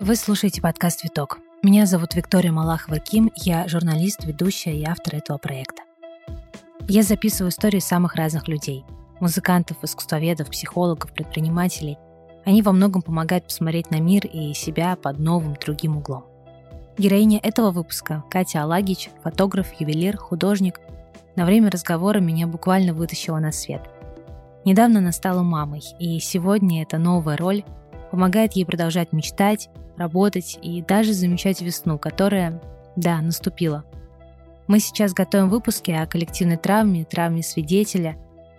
Вы слушаете подкаст «Виток». Меня зовут Виктория Малахова-Ким, я журналист, ведущая и автор этого проекта. Я записываю истории самых разных людей – музыкантов, искусствоведов, психологов, предпринимателей. Они во многом помогают посмотреть на мир и себя под новым, другим углом. Героиня этого выпуска – Катя Алагич, фотограф, ювелир, художник. На время разговора меня буквально вытащила на свет. Недавно она стала мамой, и сегодня эта новая роль помогает ей продолжать мечтать, работать и даже замечать весну, которая, да, наступила. Мы сейчас готовим выпуски о коллективной травме, травме свидетеля,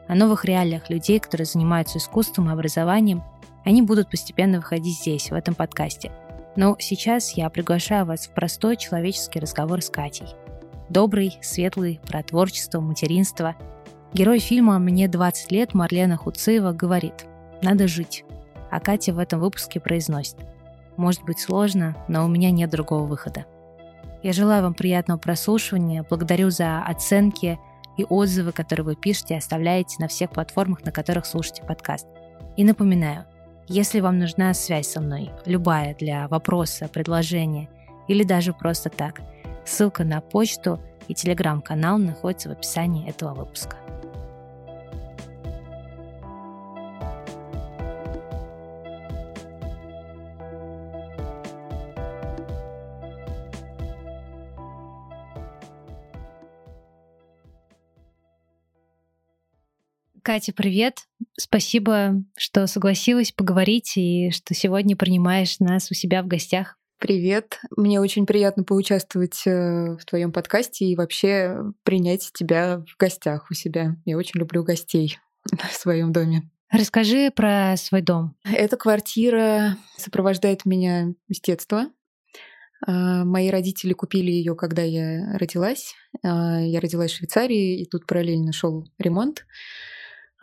о новых реалиях людей, которые занимаются искусством и образованием. Они будут постепенно выходить здесь, в этом подкасте. Но сейчас я приглашаю вас в простой человеческий разговор с Катей. Добрый, светлый, про творчество, материнство. Герой фильма «Мне 20 лет» Марлена Хуцеева говорит «Надо жить». А Катя в этом выпуске произносит «Может быть сложно, но у меня нет другого выхода». Я желаю вам приятного прослушивания, благодарю за оценки и отзывы, которые вы пишете и оставляете на всех платформах, на которых слушаете подкаст. И напоминаю, если вам нужна связь со мной, любая для вопроса, предложения или даже просто так, ссылка на почту и телеграм-канал находится в описании этого выпуска. Катя, привет. Спасибо, что согласилась поговорить и что сегодня принимаешь нас у себя в гостях. Привет. Мне очень приятно поучаствовать э, в твоем подкасте и вообще принять тебя в гостях у себя. Я очень люблю гостей в своем доме. Расскажи про свой дом. Эта квартира сопровождает меня с детства. А, мои родители купили ее, когда я родилась. А, я родилась в Швейцарии, и тут параллельно шел ремонт.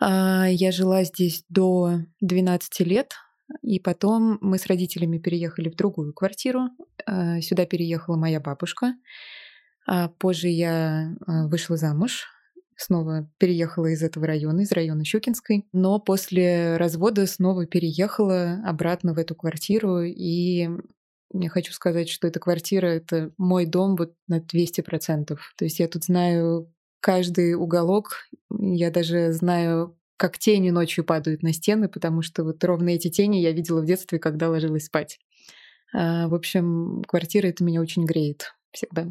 А, я жила здесь до 12 лет, и потом мы с родителями переехали в другую квартиру. А, сюда переехала моя бабушка. А позже я вышла замуж, снова переехала из этого района, из района Щукинской. Но после развода снова переехала обратно в эту квартиру. И я хочу сказать, что эта квартира — это мой дом вот на 200%. То есть я тут знаю каждый уголок. Я даже знаю, как тени ночью падают на стены, потому что вот ровно эти тени я видела в детстве, когда ложилась спать. А, в общем, квартира это меня очень греет всегда.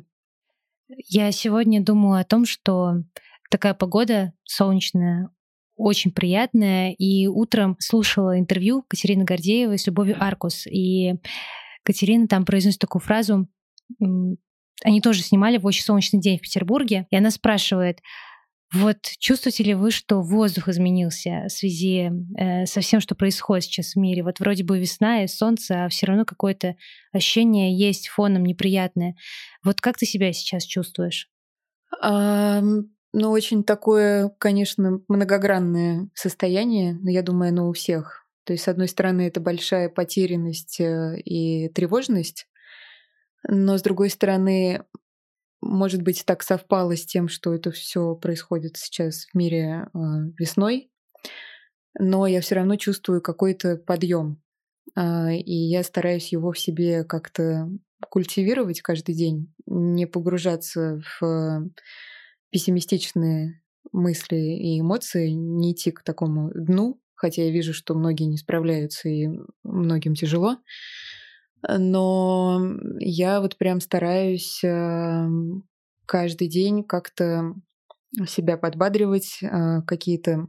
Я сегодня думала о том, что такая погода солнечная, очень приятная. И утром слушала интервью Катерины Гордеевой с Любовью Аркус. И Катерина там произносит такую фразу они тоже снимали в очень солнечный день в Петербурге, и она спрашивает, вот чувствуете ли вы, что воздух изменился в связи э, со всем, что происходит сейчас в мире? Вот вроде бы весна и солнце, а все равно какое-то ощущение есть фоном неприятное. Вот как ты себя сейчас чувствуешь? А, ну, очень такое, конечно, многогранное состояние, но я думаю, оно у всех. То есть, с одной стороны, это большая потерянность э, и тревожность, но с другой стороны, может быть, так совпало с тем, что это все происходит сейчас в мире э, весной, но я все равно чувствую какой-то подъем, э, и я стараюсь его в себе как-то культивировать каждый день, не погружаться в пессимистичные мысли и эмоции, не идти к такому дну, хотя я вижу, что многие не справляются и многим тяжело. Но я вот прям стараюсь эм, каждый день как-то себя подбадривать, э, какие-то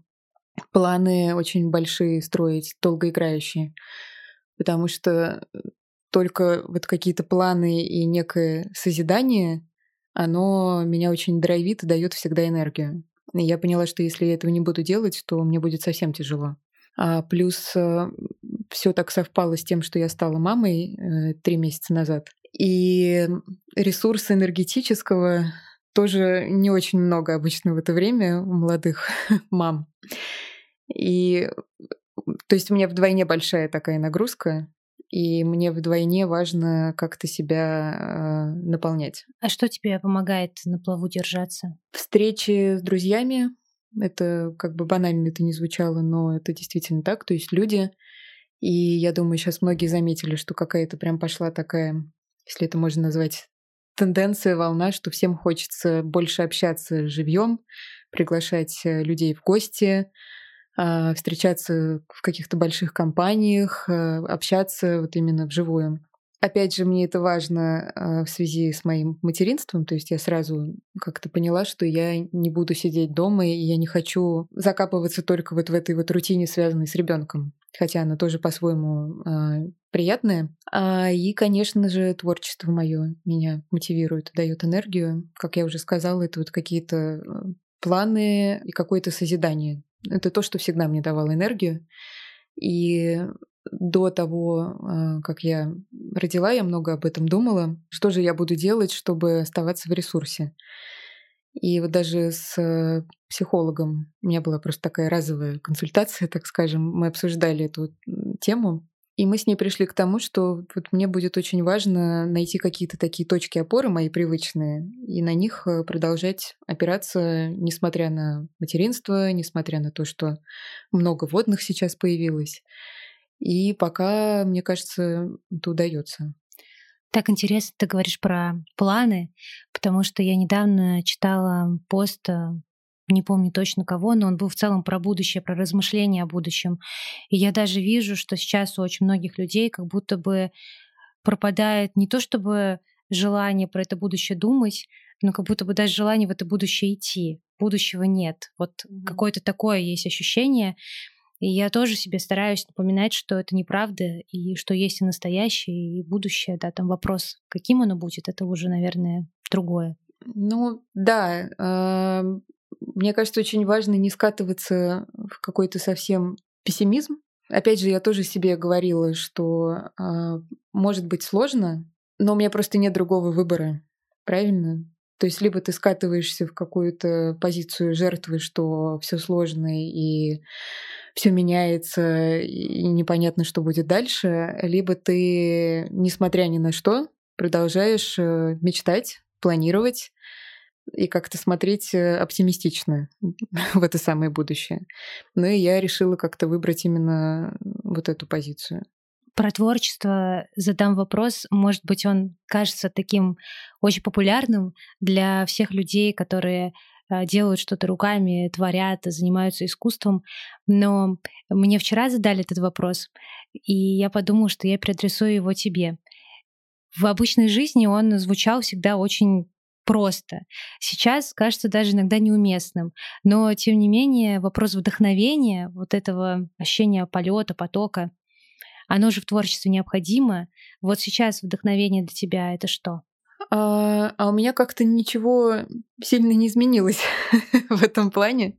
планы очень большие строить, долгоиграющие. Потому что только вот какие-то планы и некое созидание, оно меня очень драйвит и дает всегда энергию. И я поняла, что если я этого не буду делать, то мне будет совсем тяжело. А плюс э, все так совпало с тем, что я стала мамой э, три месяца назад. И ресурса энергетического тоже не очень много обычно в это время у молодых мам. И то есть у меня вдвойне большая такая нагрузка, и мне вдвойне важно как-то себя э, наполнять. А что тебе помогает на плаву держаться? Встречи с друзьями, Это как бы банально это не звучало, но это действительно так. То есть люди, и я думаю, сейчас многие заметили, что какая-то прям пошла такая, если это можно назвать тенденция, волна, что всем хочется больше общаться живьем, приглашать э, людей в гости, а, встречаться в каких-то больших компаниях, э, общаться вот именно вживую. Опять же, мне это важно а, в связи с моим материнством, то есть я сразу как-то поняла, что я не буду сидеть дома, и я не хочу закапываться только вот в этой вот рутине, связанной с ребенком, хотя она тоже по-своему э, приятная. А, и, конечно же, творчество мое меня мотивирует, дает энергию. Как я уже сказала, это вот какие-то э, планы и какое-то созидание. Это то, что всегда мне давало энергию. И до того, а, как я родила, я много об этом думала. Что же я буду делать, чтобы оставаться в ресурсе? И вот даже с психологом у меня была просто такая разовая консультация, так скажем. Мы обсуждали эту тему. И мы с ней пришли к тому, что вот мне будет очень важно найти какие-то такие точки опоры мои привычные и на них э, продолжать опираться, несмотря на материнство, несмотря на то, что много водных сейчас появилось. И пока, мне кажется, это удается. Так интересно, ты говоришь про планы, потому что я недавно читала пост, э, не помню точно кого, но он был в целом про будущее, про размышления о будущем. И я даже вижу, что сейчас у очень многих людей как будто бы пропадает не то чтобы желание про это будущее думать, но как будто бы даже желание в это будущее идти. Будущего нет. Вот mm-hmm. какое-то такое есть ощущение. И я тоже себе стараюсь напоминать, что это неправда, и что есть и настоящее, и будущее. Да, там вопрос, каким оно будет, это уже, наверное, другое. Ну, да. Мне кажется, очень важно не скатываться в какой-то совсем пессимизм. Опять же, я тоже себе говорила, что э, может быть сложно, но у меня просто нет другого выбора. Правильно? То есть либо ты скатываешься в какую-то позицию жертвы, что все сложно и все меняется, и непонятно, что будет дальше, либо ты, несмотря ни на что, продолжаешь э, мечтать, планировать и как-то смотреть э, оптимистично в это самое будущее. Ну и я решила как-то выбрать именно вот эту позицию. Про творчество задам вопрос. Может быть, он кажется таким очень популярным для всех людей, которые а, делают что-то руками, творят, занимаются искусством. Но мне вчера задали этот вопрос, и я подумала, что я переадресую его тебе. В обычной жизни он звучал всегда очень просто. Сейчас кажется даже иногда неуместным. Но, тем не менее, вопрос вдохновения, вот этого ощущения полета, потока, оно же в творчестве необходимо. Вот сейчас вдохновение для тебя — это что? А, а у меня как-то ничего сильно не изменилось в этом плане,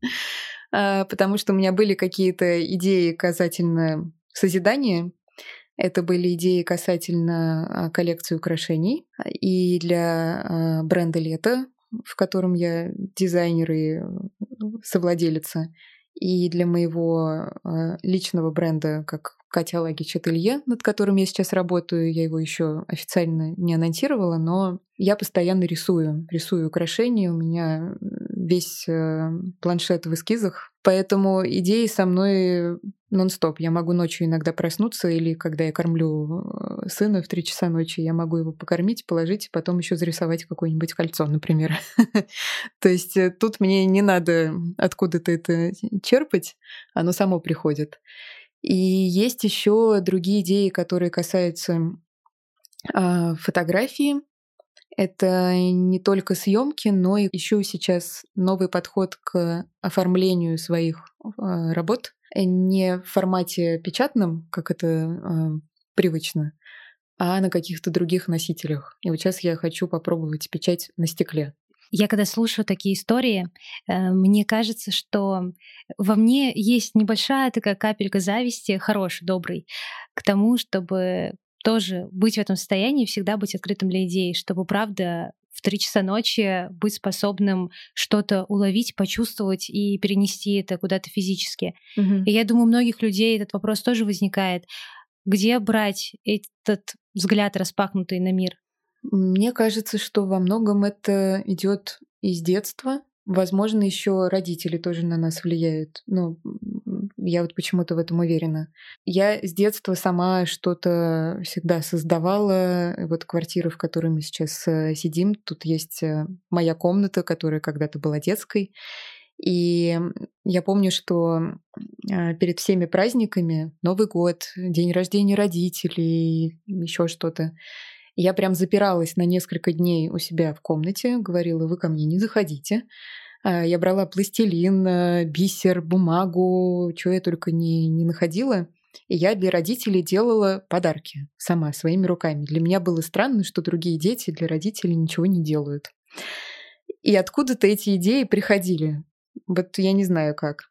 а, потому что у меня были какие-то идеи касательно созидания. Это были идеи касательно а, коллекции украшений. И для а, бренда «Лето», в котором я дизайнер и совладелица, и для моего личного бренда как Катя Лагич Ателье, над которым я сейчас работаю. Я его еще официально не анонсировала, но я постоянно рисую. Рисую украшения. У меня весь э, планшет в эскизах. Поэтому идеи со мной нон-стоп. Я могу ночью иногда проснуться, или когда я кормлю э, сына в три часа ночи, я могу его покормить, положить, потом еще зарисовать какое-нибудь кольцо, например. То есть э, тут мне не надо откуда-то это черпать, оно само приходит. И есть еще другие идеи, которые касаются э, фотографии. Это не только съемки, но и еще сейчас новый подход к оформлению своих э, работ не в формате печатном, как это э, привычно, а на каких-то других носителях. И вот сейчас я хочу попробовать печать на стекле. Я когда слушаю такие истории, э, мне кажется, что во мне есть небольшая такая капелька зависти, хороший, добрый, к тому, чтобы тоже быть в этом состоянии, всегда быть открытым для идей, чтобы, правда, в три часа ночи быть способным что-то уловить, почувствовать и перенести это куда-то физически. Угу. И я думаю, у многих людей этот вопрос тоже возникает. Где брать этот взгляд распахнутый на мир? Мне кажется, что во многом это идет из детства. Возможно, еще родители тоже на нас влияют. Ну, я вот почему-то в этом уверена. Я с детства сама что-то всегда создавала. Вот квартира, в которой мы сейчас э, сидим, тут есть э, моя комната, которая когда-то была детской. И я помню, что э, перед всеми праздниками, Новый год, день рождения родителей, еще что-то, я прям запиралась на несколько дней у себя в комнате, говорила, вы ко мне не заходите. А, я брала пластилин, э, бисер, бумагу, чего я только не, не находила. И я для родителей делала подарки сама, своими руками. Для меня было странно, что другие дети для родителей ничего не делают. И откуда-то эти идеи приходили. Вот я не знаю как.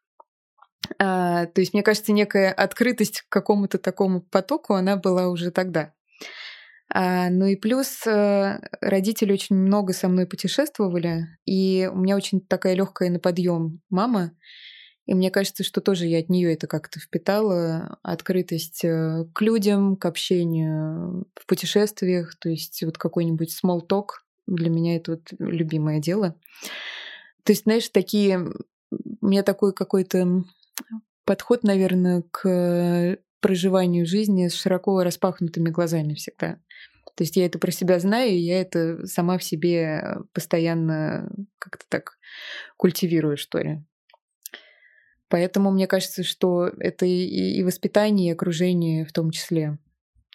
А, то есть, мне кажется, некая открытость к какому-то такому потоку, она была уже тогда. А, ну и плюс э, родители очень много со мной путешествовали, и у меня очень такая легкая на подъем мама. И мне кажется, что тоже я от нее это как-то впитала, открытость э, к людям, к общению в путешествиях, то есть вот какой-нибудь small talk для меня это вот любимое дело. То есть, знаешь, такие... У меня такой какой-то подход, наверное, к проживанию жизни с широко распахнутыми глазами всегда. То есть я это про себя знаю, и я это сама в себе постоянно как-то так культивирую, что ли. Поэтому мне кажется, что это и, воспитание, и окружение в том числе.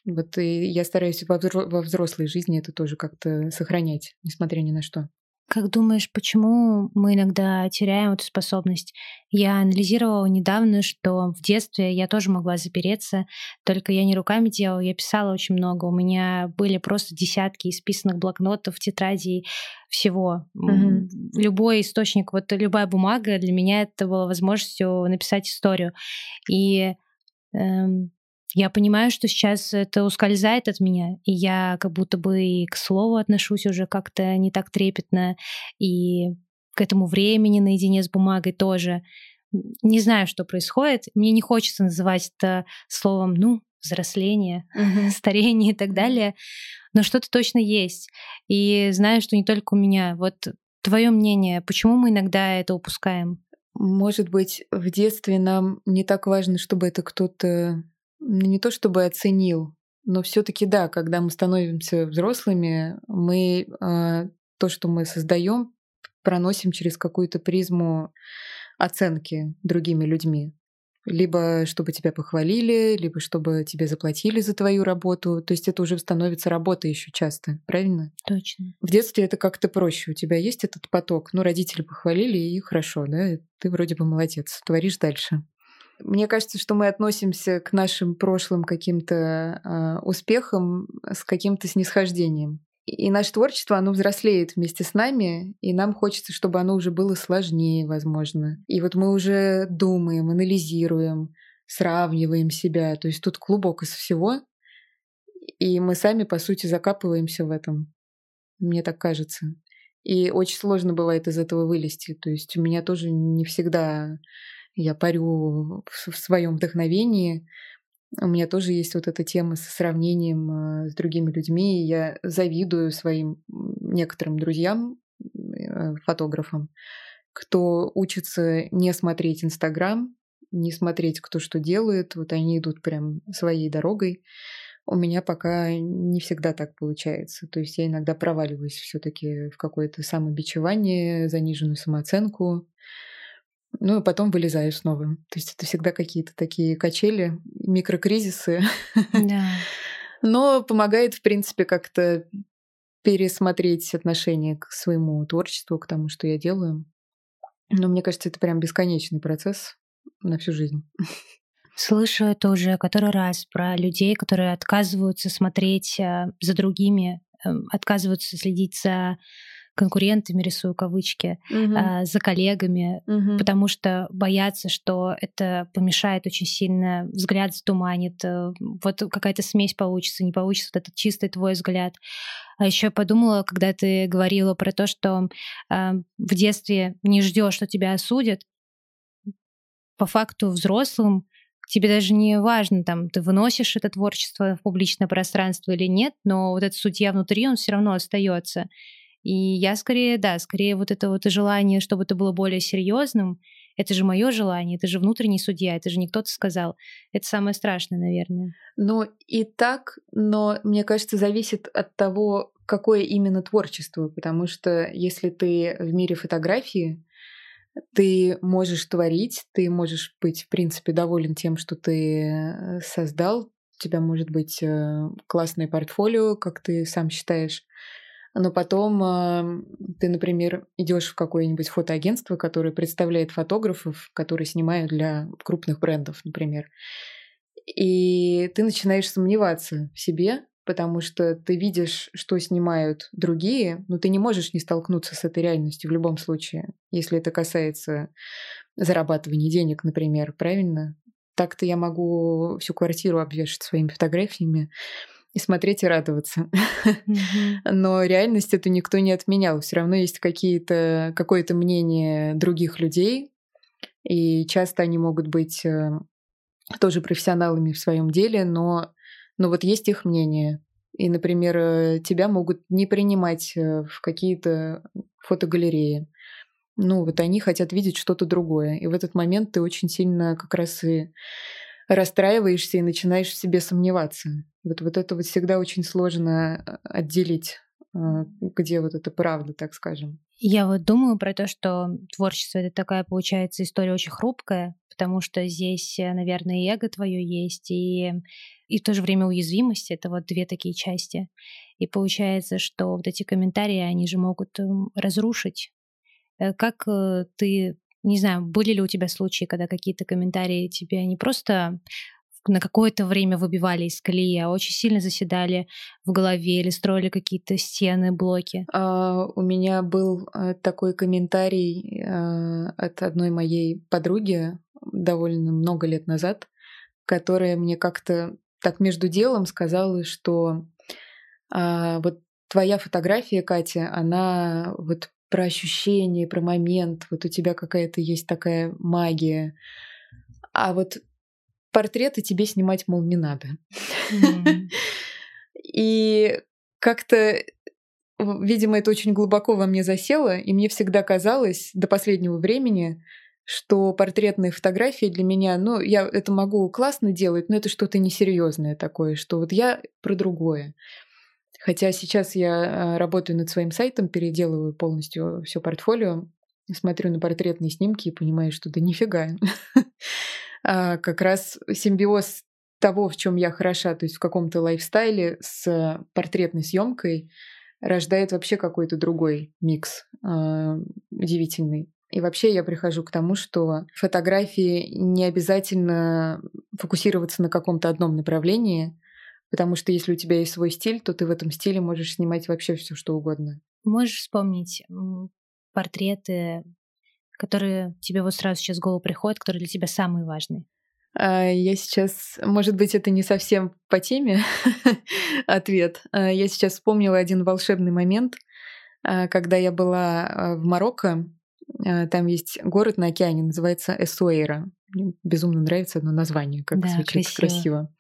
Вот и я стараюсь во взрослой жизни это тоже как-то сохранять, несмотря ни на что. Как думаешь, почему мы иногда теряем эту способность? Я анализировала недавно, что в детстве я тоже могла запереться, только я не руками делала, я писала очень много. У меня были просто десятки исписанных блокнотов, тетрадей, всего. Mm-hmm. Любой источник, вот любая бумага для меня это была возможностью написать историю. И эм, я понимаю, что сейчас это ускользает от меня, и я как будто бы и к слову отношусь уже как-то не так трепетно, и к этому времени наедине с бумагой тоже. Не знаю, что происходит. Мне не хочется называть это словом, ну, взросление, uh-huh. старение и так далее, но что-то точно есть. И знаю, что не только у меня. Вот твое мнение, почему мы иногда это упускаем? Может быть, в детстве нам не так важно, чтобы это кто-то не то чтобы оценил, но все-таки да, когда мы становимся взрослыми, мы э, то, что мы создаем, проносим через какую-то призму оценки другими людьми. Либо чтобы тебя похвалили, либо чтобы тебе заплатили за твою работу. То есть это уже становится работа еще часто, правильно? Точно. В детстве это как-то проще. У тебя есть этот поток. Ну, родители похвалили, и хорошо, да? Ты вроде бы молодец, творишь дальше. Мне кажется, что мы относимся к нашим прошлым каким-то э, успехам с каким-то снисхождением. И наше творчество, оно взрослеет вместе с нами, и нам хочется, чтобы оно уже было сложнее, возможно. И вот мы уже думаем, анализируем, сравниваем себя. То есть тут клубок из всего, и мы сами, по сути, закапываемся в этом. Мне так кажется. И очень сложно бывает из этого вылезти. То есть у меня тоже не всегда я парю в своем вдохновении. У меня тоже есть вот эта тема со сравнением э, с другими людьми. Я завидую своим некоторым друзьям, э, фотографам, кто учится не смотреть Инстаграм, не смотреть, кто что делает. Вот они идут прям своей дорогой. У меня пока не всегда так получается. То есть я иногда проваливаюсь все-таки в какое-то самобичевание, заниженную самооценку. Ну и потом вылезаю снова. То есть это всегда какие-то такие качели, микрокризисы. Да. Но помогает, в принципе, как-то пересмотреть отношение к своему творчеству, к тому, что я делаю. Но мне кажется, это прям бесконечный процесс на всю жизнь. Слышу это уже который раз про людей, которые отказываются смотреть э, за другими, эм, отказываются следить за конкурентами, рисую кавычки, угу. а, за коллегами, угу. потому что боятся, что это помешает очень сильно, взгляд затуманит, э, вот какая-то смесь получится, не получится вот этот чистый твой взгляд. А еще я подумала, когда ты говорила про то, что э, в детстве не ждешь, что тебя осудят, по факту взрослым тебе даже не важно, там, ты выносишь это творчество в публичное пространство или нет, но вот этот судья внутри, он все равно остается. И я скорее, да, скорее вот это вот желание, чтобы это было более серьезным, это же мое желание, это же внутренний судья, это же не кто-то сказал. Это самое страшное, наверное. Ну и так, но мне кажется, зависит от того, какое именно творчество, потому что если ты в мире фотографии, ты можешь творить, ты можешь быть, в принципе, доволен тем, что ты э, создал. У тебя может быть э, классное портфолио, как ты сам считаешь. Но потом э, ты, например, идешь в какое-нибудь фотоагентство, которое представляет фотографов, которые снимают для крупных брендов, например. И ты начинаешь сомневаться в себе, потому что ты видишь, что снимают другие, но ты не можешь не столкнуться с этой реальностью в любом случае, если это касается зарабатывания денег, например, правильно? Так-то я могу всю квартиру обвешать своими фотографиями и смотреть и радоваться. Mm-hmm. Но реальность эту никто не отменял. Все равно есть какие-то, какое-то мнение других людей, и часто они могут быть э, тоже профессионалами в своем деле, но но вот есть их мнение. И, например, э, тебя могут не принимать э, в какие-то фотогалереи. Ну, вот они хотят видеть что-то другое. И в этот момент ты очень сильно как раз и расстраиваешься и начинаешь в себе сомневаться. Вот, вот это вот всегда очень сложно э, отделить, где вот это правда, так скажем. Я вот думаю про то, что творчество это такая, получается, история очень хрупкая, потому что здесь, наверное, и эго твое есть, и и в то же время уязвимость — это вот две такие части. И получается, что вот эти комментарии, они же могут эм, разрушить. Э, как э, ты, не знаю, были ли у тебя случаи, когда какие-то комментарии тебе не просто на какое-то время выбивали из колеи, а очень сильно заседали в голове или строили какие-то стены, блоки? А, у меня был э, такой комментарий а, от одной моей подруги довольно много лет назад, которая мне как-то так между делом сказала, что а, вот твоя фотография, Катя, она вот про ощущение, про момент, вот у тебя какая-то есть такая магия. А вот портреты тебе снимать, мол, не надо. Mm. И как-то, видимо, это очень глубоко во мне засело, и мне всегда казалось до последнего времени, что портретные фотографии для меня, ну, я это могу классно делать, но это что-то несерьезное такое, что вот я про другое. Хотя сейчас я а, работаю над своим сайтом, переделываю полностью все портфолио, смотрю на портретные снимки и понимаю, что да нифига. а как раз симбиоз того, в чем я хороша, то есть в каком-то лайфстайле с портретной съемкой, рождает вообще какой-то другой микс э, удивительный. И вообще я прихожу к тому, что фотографии не обязательно фокусироваться на каком-то одном направлении, потому что если у тебя есть свой стиль, то ты в этом стиле можешь снимать вообще все, что угодно. Можешь вспомнить портреты, которые тебе вот сразу сейчас в голову приходят, которые для тебя самые важные? А, я сейчас, может быть, это не совсем по теме ответ. А, я сейчас вспомнила один волшебный момент, а, когда я была в Марокко там есть город на океане, называется Эсуэйра. Мне безумно нравится одно название, как да, звучит красиво. красиво.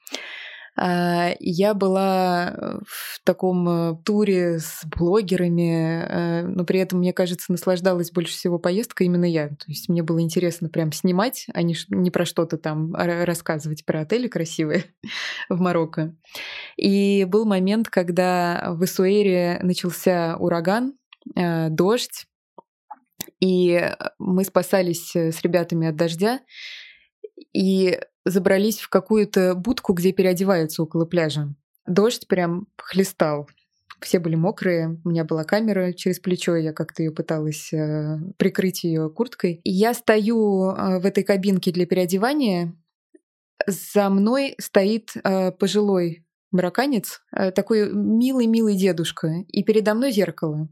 А, я была э, в таком э, туре с блогерами, но при этом, мне кажется, наслаждалась больше всего поездкой именно я. То есть мне было интересно прям снимать, а не, не про что-то там рассказывать про отели красивые в Марокко. И был момент, когда в Исуэре начался ураган, дождь, и э, мы спасались э, с ребятами от дождя и забрались в какую-то будку, где переодеваются около пляжа. Дождь прям хлестал. Все были мокрые, у меня была камера через плечо, я как-то ее пыталась э, прикрыть ее курткой. Я стою э, в этой кабинке для переодевания. За мной стоит э, пожилой браканец, э, такой милый-милый дедушка, и передо мной зеркало.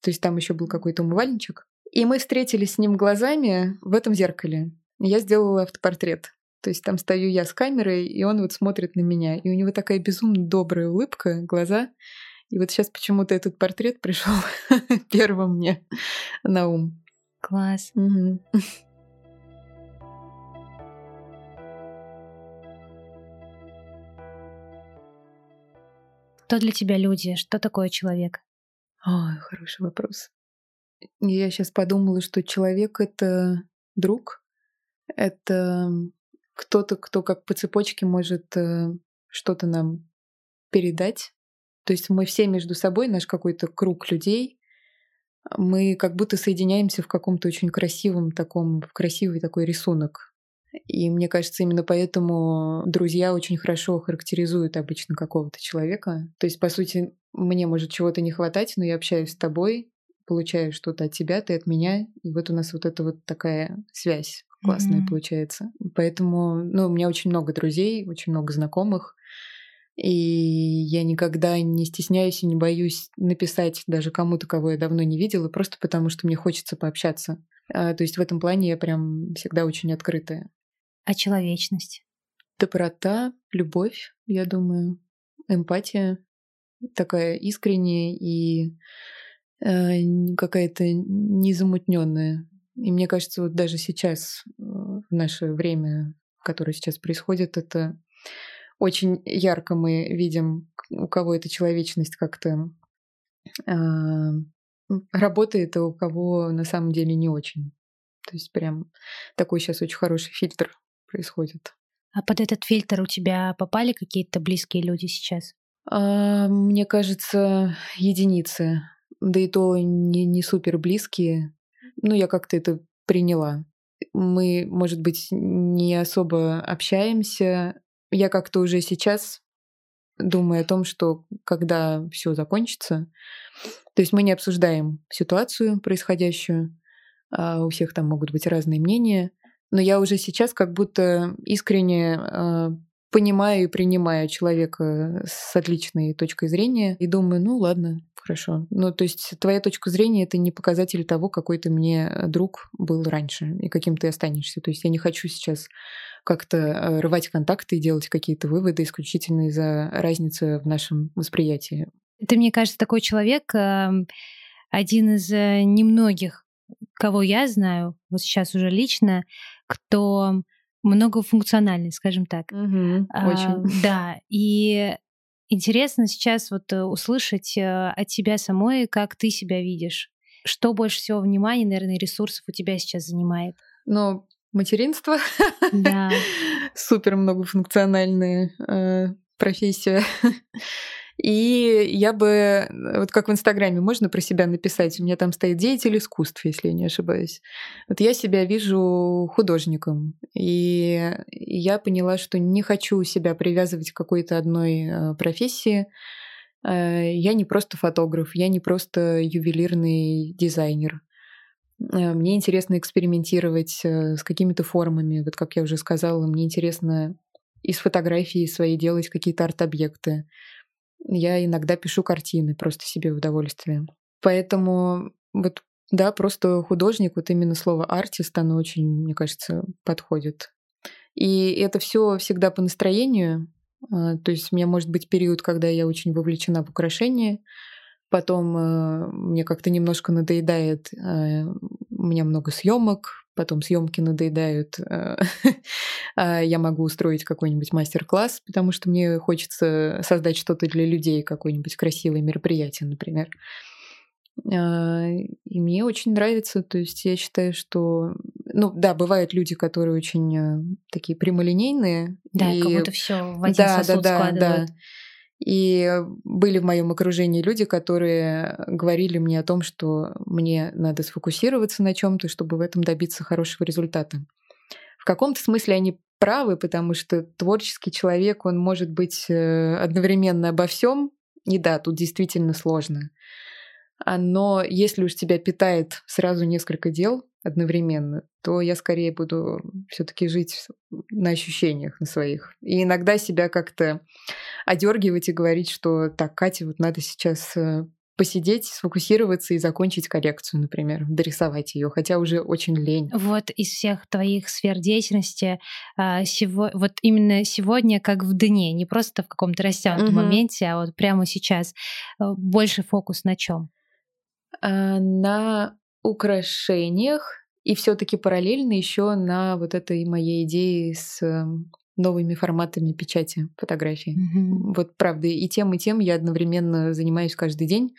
То есть там еще был какой-то умывальничек. И мы встретились с ним глазами в этом зеркале. Я сделала автопортрет. То есть там стою я с камерой, и он вот смотрит на меня. И у него такая безумно добрая улыбка, глаза. И вот сейчас почему-то этот портрет пришел первым мне на ум. Класс. Угу. Кто для тебя люди? Что такое человек? Ой, хороший вопрос. Я сейчас подумала, что человек — это друг, это кто-то, кто как по цепочке может э, что-то нам передать. То есть мы все между собой, наш какой-то круг людей, мы как будто соединяемся в каком-то очень красивом таком, в красивый такой рисунок. И мне кажется, именно поэтому друзья очень хорошо характеризуют обычно какого-то человека. То есть, по сути, мне может чего-то не хватать, но я общаюсь с тобой, получаю что-то от тебя, ты от меня, и вот у нас вот эта вот такая связь классная mm-hmm. получается. Поэтому, ну, у меня очень много друзей, очень много знакомых, и я никогда не стесняюсь и не боюсь написать даже кому-то, кого я давно не видела, просто потому что мне хочется пообщаться. А, то есть в этом плане я прям всегда очень открытая. А человечность? Доброта, любовь, я думаю, эмпатия такая искренняя и э, какая-то незамутненная. И мне кажется, вот даже сейчас, э, в наше время, которое сейчас происходит, это очень ярко мы видим, у кого эта человечность как-то э, работает, а у кого на самом деле не очень. То есть прям такой сейчас очень хороший фильтр происходит. А под этот фильтр у тебя попали какие-то близкие люди сейчас? А, мне кажется, единицы. Да и то не, не супер близкие. Ну, я как-то это приняла. Мы, может быть, не особо общаемся, я как-то уже сейчас думаю о том, что когда все закончится, то есть мы не обсуждаем ситуацию происходящую, а у всех там могут быть разные мнения, но я уже сейчас как будто искренне а, понимаю и принимаю человека с отличной точкой зрения и думаю, ну ладно, хорошо. Ну, то есть твоя точка зрения — это не показатель того, какой ты мне друг был раньше и каким ты останешься. То есть я не хочу сейчас как-то э, рвать контакты и делать какие-то выводы исключительно из-за разницы в нашем восприятии. Ты, мне кажется, такой человек, эм, один из э, немногих, кого я знаю, вот сейчас уже лично, кто многофункциональный, скажем так. Угу, а, очень. Да, и интересно сейчас вот э, услышать э, от тебя самой, как ты себя видишь. Что больше всего внимания, наверное, ресурсов у тебя сейчас занимает? Ну, материнство. Да. Супер многофункциональная э, профессия. И я бы, вот как в Инстаграме можно про себя написать, у меня там стоит деятель искусств, если я не ошибаюсь. Вот я себя вижу художником. И я поняла, что не хочу себя привязывать к какой-то одной э, профессии. Э, я не просто фотограф, я не просто ювелирный дизайнер. Э, мне интересно экспериментировать с какими-то формами. Вот как я уже сказала, мне интересно из фотографии своей делать какие-то арт-объекты. Я иногда пишу картины просто себе в удовольствие. Поэтому вот да, просто художник, вот именно слово артист, оно очень, мне кажется, подходит. И это все всегда по настроению. А, то есть у меня может быть период, когда я очень вовлечена в украшения, потом э, мне как-то немножко надоедает, э, у меня много съемок, потом съемки надоедают, э, а я могу устроить какой-нибудь мастер-класс, потому что мне хочется создать что-то для людей, какое-нибудь красивое мероприятие, например. А, и мне очень нравится, то есть я считаю, что, ну да, бывают люди, которые очень э, такие прямолинейные. Да, и... как будто все в один да, сосуд да, да, Да. И были в моем окружении люди, которые говорили мне о том, что мне надо сфокусироваться на чем-то, чтобы в этом добиться хорошего результата. В каком-то смысле они правы, потому что творческий человек, он может быть э, одновременно обо всем. И да, тут действительно сложно. А, но если уж тебя питает сразу несколько дел одновременно, то я скорее буду все-таки жить на ощущениях на своих. И иногда себя как-то одергивать и говорить, что так, Катя, вот надо сейчас э, посидеть, сфокусироваться и закончить коллекцию, например, дорисовать ее, хотя уже очень лень. Вот из всех твоих сфер деятельности а, вот именно сегодня, как в дне, не просто в каком-то растянутом угу. моменте, а вот прямо сейчас э, больше фокус на чем? А, на украшениях и все-таки параллельно еще на вот этой моей идее с эм, новыми форматами печати фотографий. Mm-hmm. Вот правда, и тем, и тем я одновременно занимаюсь каждый день.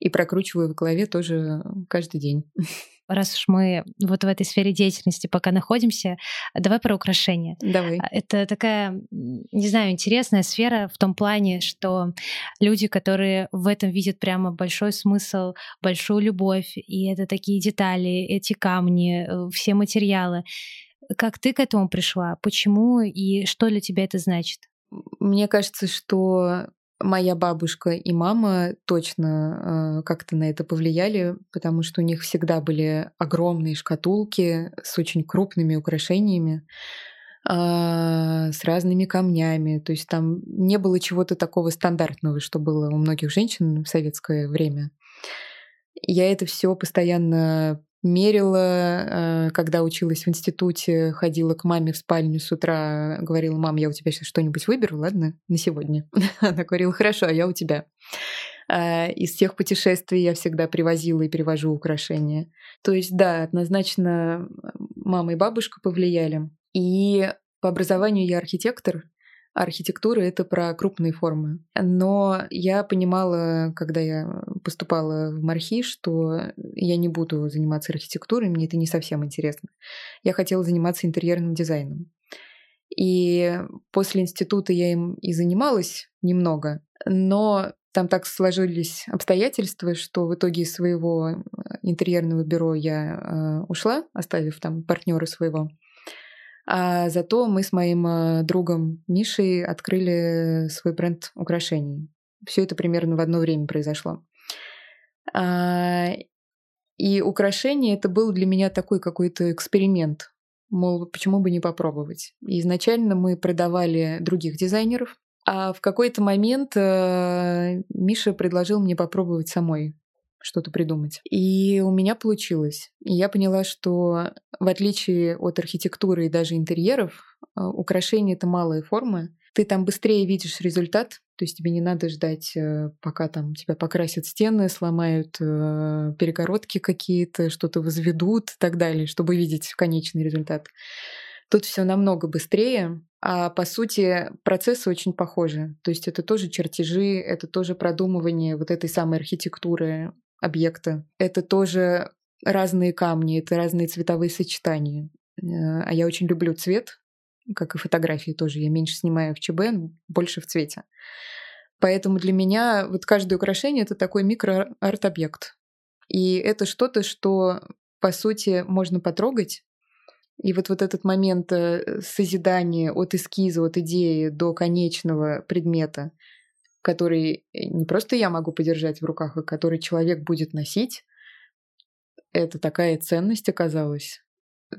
и прокручиваю в голове тоже каждый день. Раз уж мы вот в этой сфере деятельности пока находимся, давай про украшения. Давай. А, это такая, не знаю, интересная сфера в том плане, что люди, которые в этом видят прямо большой смысл, большую любовь, и это такие детали, эти камни, э, все материалы. Как ты к этому пришла? Почему и что для тебя это значит? Мне кажется, что моя бабушка и мама точно э, как-то на это повлияли, потому что у них всегда были огромные шкатулки с очень крупными украшениями, э, с разными камнями. То есть там не было чего-то такого стандартного, что было у многих женщин в советское время. Я это все постоянно мерила, э, когда училась в институте, ходила к маме в спальню с утра, говорила, мам, я у тебя сейчас что-нибудь выберу, ладно, на сегодня. Она говорила, хорошо, а я у тебя. Э, из всех путешествий я всегда привозила и перевожу украшения. То есть, да, однозначно мама и бабушка повлияли. И по образованию я архитектор, архитектура — это про крупные формы. Но я понимала, когда я поступала в Мархи, что я не буду заниматься архитектурой, мне это не совсем интересно. Я хотела заниматься интерьерным дизайном. И после института я им и занималась немного, но там так сложились обстоятельства, что в итоге из своего интерьерного бюро я э, ушла, оставив там партнера своего. А зато мы с моим э, другом Мишей открыли свой бренд украшений. Все это примерно в одно время произошло. А, и украшение это был для меня такой какой-то эксперимент. Мол, почему бы не попробовать? Изначально мы продавали других дизайнеров, а в какой-то момент э, Миша предложил мне попробовать самой что-то придумать. И у меня получилось. И я поняла, что в отличие от архитектуры и даже интерьеров, э, украшения — это малые формы. Ты там быстрее видишь результат, то есть тебе не надо ждать, э, пока там тебя покрасят стены, сломают э, перегородки какие-то, что-то возведут и так далее, чтобы видеть конечный результат. Тут все намного быстрее, а по сути процессы очень похожи. То есть это тоже чертежи, это тоже продумывание вот этой самой архитектуры объекта. Это тоже разные камни, это разные цветовые сочетания. Э, а я очень люблю цвет, как и фотографии тоже. Я меньше снимаю в ЧБ, больше в цвете. Поэтому для меня вот каждое украшение — это такой микро-арт-объект. И это что-то, что, по сути, можно потрогать. И вот, вот этот момент э, созидания от эскиза, от идеи до конечного предмета — который э, не просто я могу подержать в руках, а который человек будет носить, это такая ценность оказалась.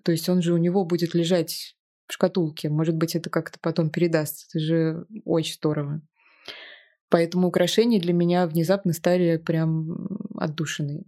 То есть он же у него будет лежать в шкатулке. Может быть, это как-то потом передаст. Это же очень здорово. Поэтому украшения для меня внезапно стали прям отдушиной.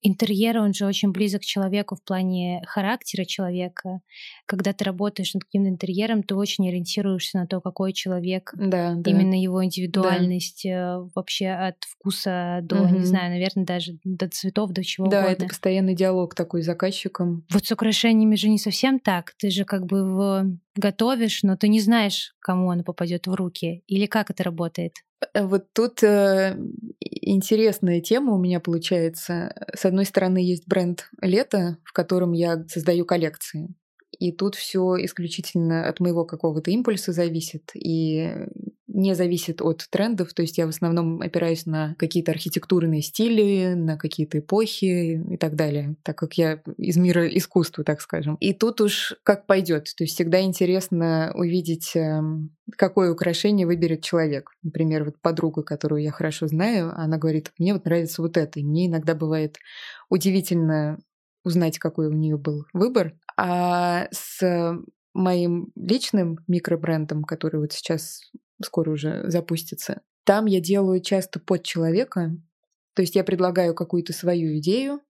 Интерьер, он же очень близок к человеку в плане характера человека. Когда ты работаешь над каким-то интерьером, ты очень ориентируешься на то, какой человек, да, да. именно его индивидуальность, да. Э, вообще от вкуса до, угу. не знаю, наверное, даже до цветов, до чего да, угодно. Да, это постоянный диалог такой с заказчиком. Вот с украшениями же не совсем так. Ты же как бы его готовишь, но ты не знаешь, кому оно попадет в руки. Или как это работает? Э, вот тут э, интересная тема у меня получается. С одной стороны, есть бренд Лето, в котором я создаю коллекции. И тут все исключительно от моего какого-то импульса зависит. И не зависит от трендов, то есть я в основном опираюсь на какие-то архитектурные стили, на какие-то эпохи и так далее, так как я из мира искусства, так скажем. И тут уж как пойдет, то есть всегда интересно увидеть, эм, какое украшение выберет человек. Например, вот подруга, которую я хорошо знаю, она говорит, мне вот нравится вот это, и мне иногда бывает удивительно узнать, какой у нее был выбор. А с моим личным микробрендом, который вот сейчас скоро уже запустится. Там я делаю часто под человека, то есть я предлагаю какую-то свою идею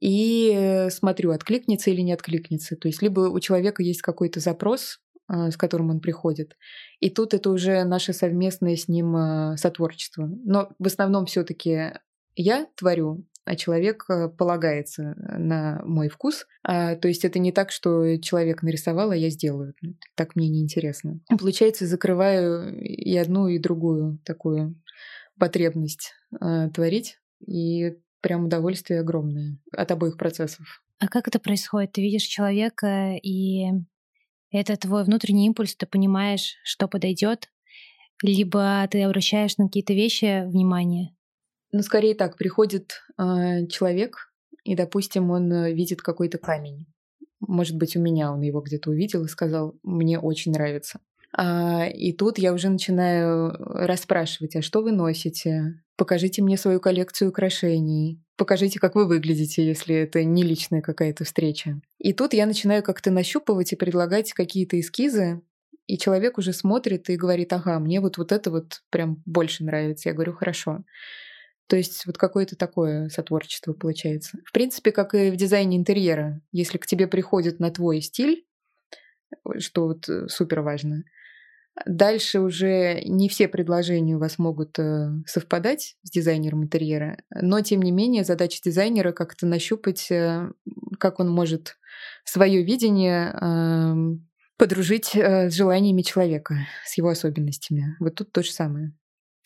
и смотрю, откликнется или не откликнется. То есть либо у человека есть какой-то запрос, а, с которым он приходит. И тут это уже наше совместное с ним а, сотворчество. Но в основном все-таки я творю, а человек э, полагается на мой вкус. А, то есть это не так, что человек нарисовал, а я сделаю. Так мне не интересно. Получается, закрываю и одну, и другую такую потребность э, творить. И прям удовольствие огромное от обоих процессов. А как это происходит? Ты видишь человека, и это твой внутренний импульс, ты понимаешь, что подойдет, либо ты обращаешь на какие-то вещи внимание? Ну, скорее так, приходит э, человек, и, допустим, он э, видит какой-то камень. Может быть, у меня он его где-то увидел и сказал, мне очень нравится. А, и тут я уже начинаю расспрашивать, а что вы носите? Покажите мне свою коллекцию украшений. Покажите, как вы выглядите, если это не личная какая-то встреча. И тут я начинаю как-то нащупывать и предлагать какие-то эскизы, и человек уже смотрит и говорит, ага, мне вот, вот это вот прям больше нравится. Я говорю, хорошо. То есть вот какое-то такое сотворчество получается. В принципе, как и в дизайне интерьера. Если к тебе приходит на твой стиль, что вот э, супер важно, Дальше уже не все предложения у вас могут э, совпадать с дизайнером интерьера, но тем не менее задача дизайнера как-то нащупать, э, как он может свое видение эм, подружить э, с желаниями человека, с его особенностями. Вот тут то же самое.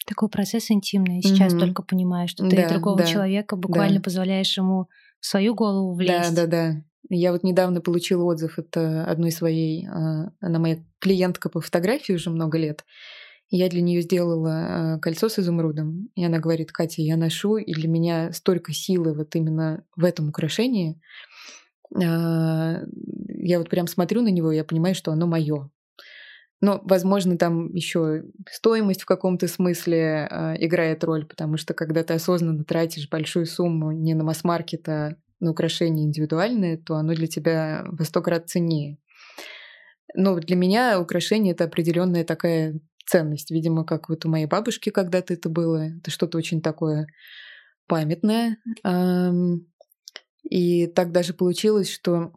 Такой процесс интимный. Сейчас mm-hmm. только понимаешь, что ты да, другого да, человека буквально да. позволяешь ему в свою голову влезть. Да, да, да. Я вот недавно получила отзыв от э, одной своей, а, она моя клиентка по фотографии уже много лет. Я для нее сделала э, кольцо с изумрудом. И она говорит, Катя, я ношу, и для меня столько силы вот именно в этом украшении. А, я вот прям смотрю на него, и я понимаю, что оно мое. Но, возможно, там еще стоимость в каком-то смысле э, играет роль, потому что когда ты осознанно тратишь большую сумму не на масс-маркет, а на украшение индивидуальное, то оно для тебя во сто крат ценнее. Но для меня украшение — это определенная такая ценность. Видимо, как вот у моей бабушки когда-то это было. Это что-то очень такое памятное. И так даже получилось, что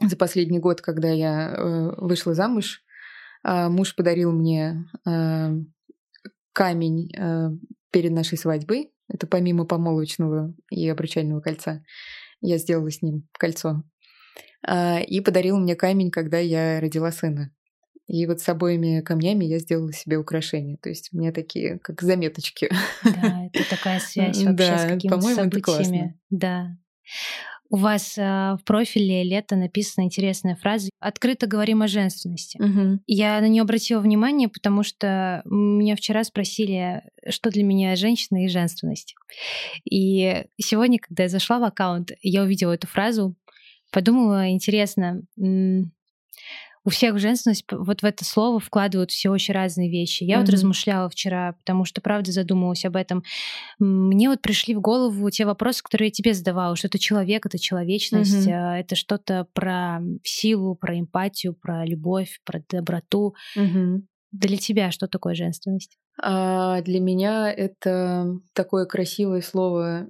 за последний год, когда я э, вышла замуж, муж подарил мне камень э, перед нашей свадьбой. Это помимо помолвочного и обручального кольца. Я сделала с ним кольцо. А, и подарил мне камень, когда я родила сына. И вот с обоими камнями я сделала себе украшения. То есть у меня такие, как заметочки. Да, это такая связь вообще да, с какими-то событиями. Да. У вас э, в профиле лето написана интересная фраза «Открыто говорим о женственности». Угу. Я на нее обратила внимание, потому что меня вчера спросили, что для меня женщина и женственность. И сегодня, когда я зашла в аккаунт, я увидела эту фразу, подумала, интересно, у всех женственность вот в это слово вкладывают все очень разные вещи. Я mm-hmm. вот размышляла вчера, потому что правда задумалась об этом. Мне вот пришли в голову те вопросы, которые я тебе задавала, что это человек, это человечность, mm-hmm. это что-то про силу, про эмпатию, про любовь, про доброту. Mm-hmm. Для тебя что такое женственность? А для меня это такое красивое слово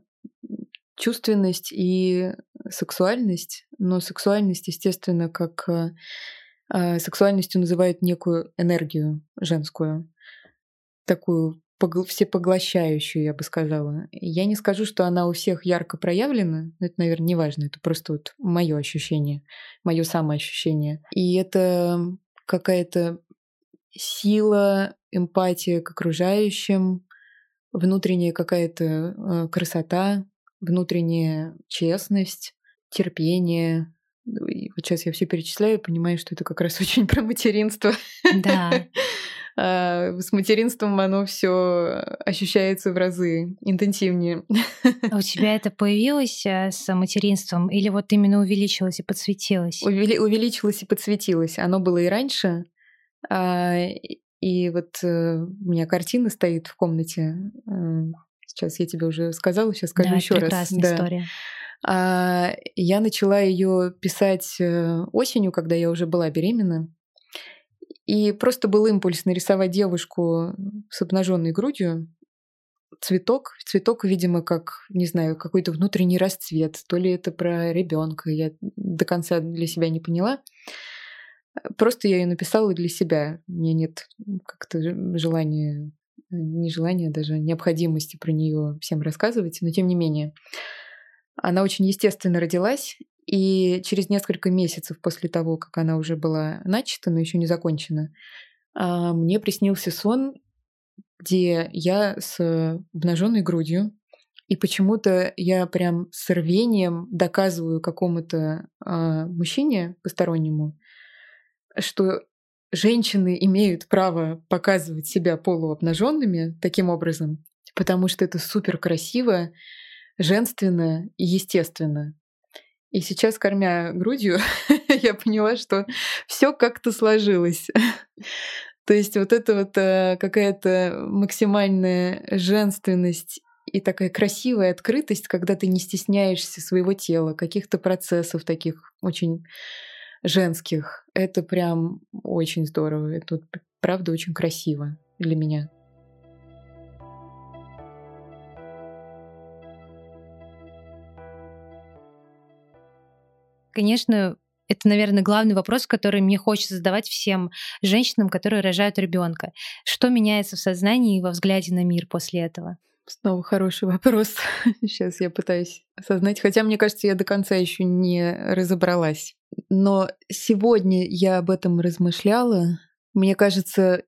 чувственность и сексуальность, но сексуальность, естественно, как э, сексуальностью называют некую энергию женскую, такую всепоглощающую, я бы сказала. Я не скажу, что она у всех ярко проявлена, но это, наверное, не важно, это просто вот мое ощущение, мое самоощущение. И это какая-то сила, эмпатия к окружающим, внутренняя какая-то э, красота, внутренняя честность, терпение, вот сейчас я все перечисляю и понимаю, что это как раз очень про материнство. Да. А, с материнством оно все ощущается в разы интенсивнее. А у тебя это появилось э, с материнством или вот именно увеличилось и подсветилось? Увели- увеличилось и подсветилось. Оно было и раньше. А, и вот э, у меня картина стоит в комнате. Э, сейчас я тебе уже сказала, сейчас скажу да, еще раз. Прекрасная история. А, я начала ее писать э, осенью, когда я уже была беременна. И просто был импульс нарисовать девушку с обнаженной грудью, цветок. Цветок, видимо, как, не знаю, какой-то внутренний расцвет. То ли это про ребенка, я до конца для себя не поняла. Просто я ее написала для себя. У меня нет как-то желания, не желания, а даже необходимости про нее всем рассказывать, но тем не менее. Она очень естественно родилась, и через несколько месяцев после того, как она уже была начата, но еще не закончена, а, мне приснился сон, где я с обнаженной грудью И почему-то я прям с рвением доказываю какому-то э, мужчине постороннему, что женщины имеют право показывать себя полуобнаженными таким образом, потому что это супер красиво, женственно и естественно. И сейчас, кормя грудью, я поняла, что все как-то сложилось. То есть вот это вот э, какая-то максимальная женственность и такая красивая открытость, когда ты не стесняешься своего тела, каких-то процессов таких очень женских. Это прям очень здорово. Это правда очень красиво для меня. Конечно, это, наверное, главный вопрос, который мне хочется задавать всем женщинам, которые рожают ребенка. Что меняется в сознании и во взгляде на мир после этого? Снова хороший вопрос. Сейчас я пытаюсь осознать. Хотя, мне кажется, я до конца еще не разобралась. Но сегодня я об этом размышляла. Мне кажется,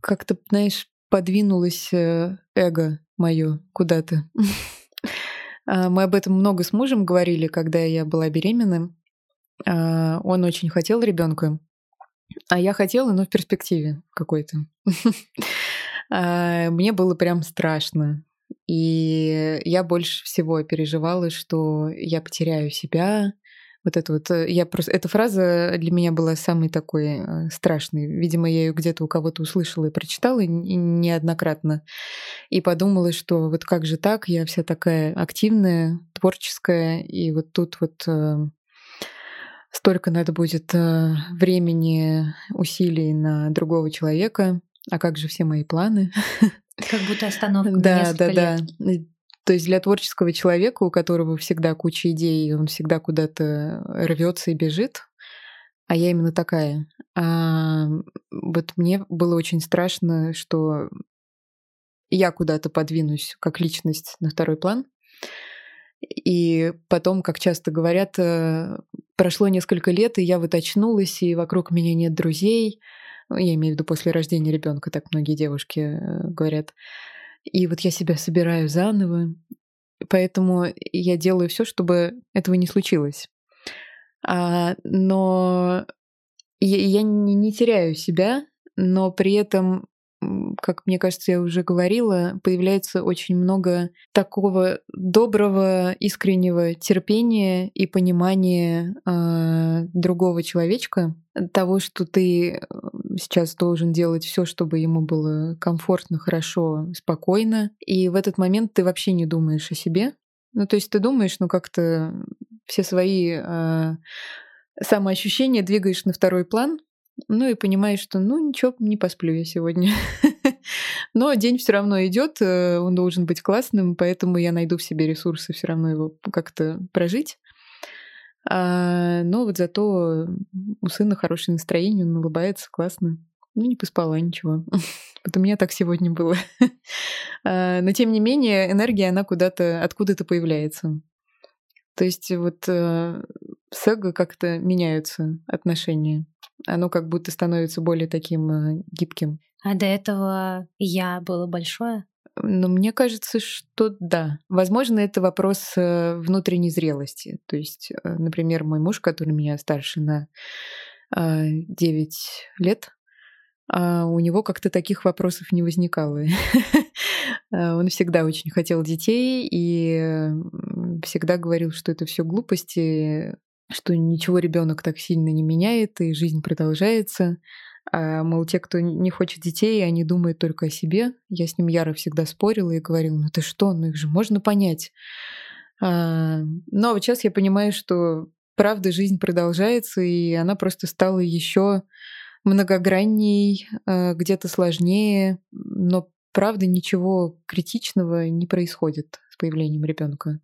как-то, знаешь, подвинулось э, эго мое куда-то. А, мы об этом много с мужем говорили, когда я была беременна. А, он очень хотел ребенка, а я хотела, но в перспективе какой-то. А, мне было прям страшно. И я больше всего переживала, что я потеряю себя, вот это вот, э, я просто, эта фраза для меня была самой такой э, страшной. Видимо, я ее где-то у кого-то услышала и прочитала неоднократно. И подумала, что вот как же так, я вся такая активная, творческая, и вот тут вот э, столько надо будет времени, усилий на другого человека, а как же все мои планы? Как будто остановка. Да, да, да. То есть для творческого человека, у которого всегда куча идей, он всегда куда-то рвется и бежит, а я именно такая. А вот мне было очень страшно, что я куда-то подвинусь как личность на второй план. И потом, как часто говорят, э, прошло несколько лет, и я вот очнулась, и вокруг меня нет друзей. Я имею в виду после рождения ребенка, так многие девушки э, говорят. И вот я себя собираю заново, поэтому я делаю все, чтобы этого не случилось. А, но я, я не, не теряю себя, но при этом как мне кажется, я уже говорила, появляется очень много такого доброго, искреннего терпения и понимания э, другого человечка, того, что ты э, сейчас должен делать все, чтобы ему было комфортно, хорошо, спокойно. И в этот момент ты вообще не думаешь о себе. Ну, то есть ты думаешь, ну, как-то все свои э, самоощущения двигаешь на второй план, ну и понимаешь, что ну ничего, не посплю я сегодня. Но день все равно идет, э, он должен быть классным, поэтому я найду в себе ресурсы все равно его как-то прожить. А, но вот зато у сына хорошее настроение, он улыбается, классно. Ну, не поспала, ничего. Вот у меня так сегодня было. А, но тем не менее, энергия, она куда-то, откуда-то появляется. То есть вот э, с эго как-то меняются отношения. Оно как будто становится более таким э, гибким. А до этого я было большое? Но мне кажется, что да. Возможно, это вопрос э, внутренней зрелости. То есть, э, например, мой муж, который меня старше на 9 лет, а у него как-то таких вопросов не возникало. Он всегда очень хотел детей и всегда говорил, что это все глупости, что ничего ребенок так сильно не меняет, и жизнь продолжается. А, мол, те, кто не хочет детей, они думают только о себе. Я с ним яро всегда спорила и говорила, ну ты что, ну их же можно понять. А, но сейчас я понимаю, что правда жизнь продолжается, и она просто стала еще многогранней, а, где-то сложнее, но правда ничего критичного не происходит с появлением ребенка.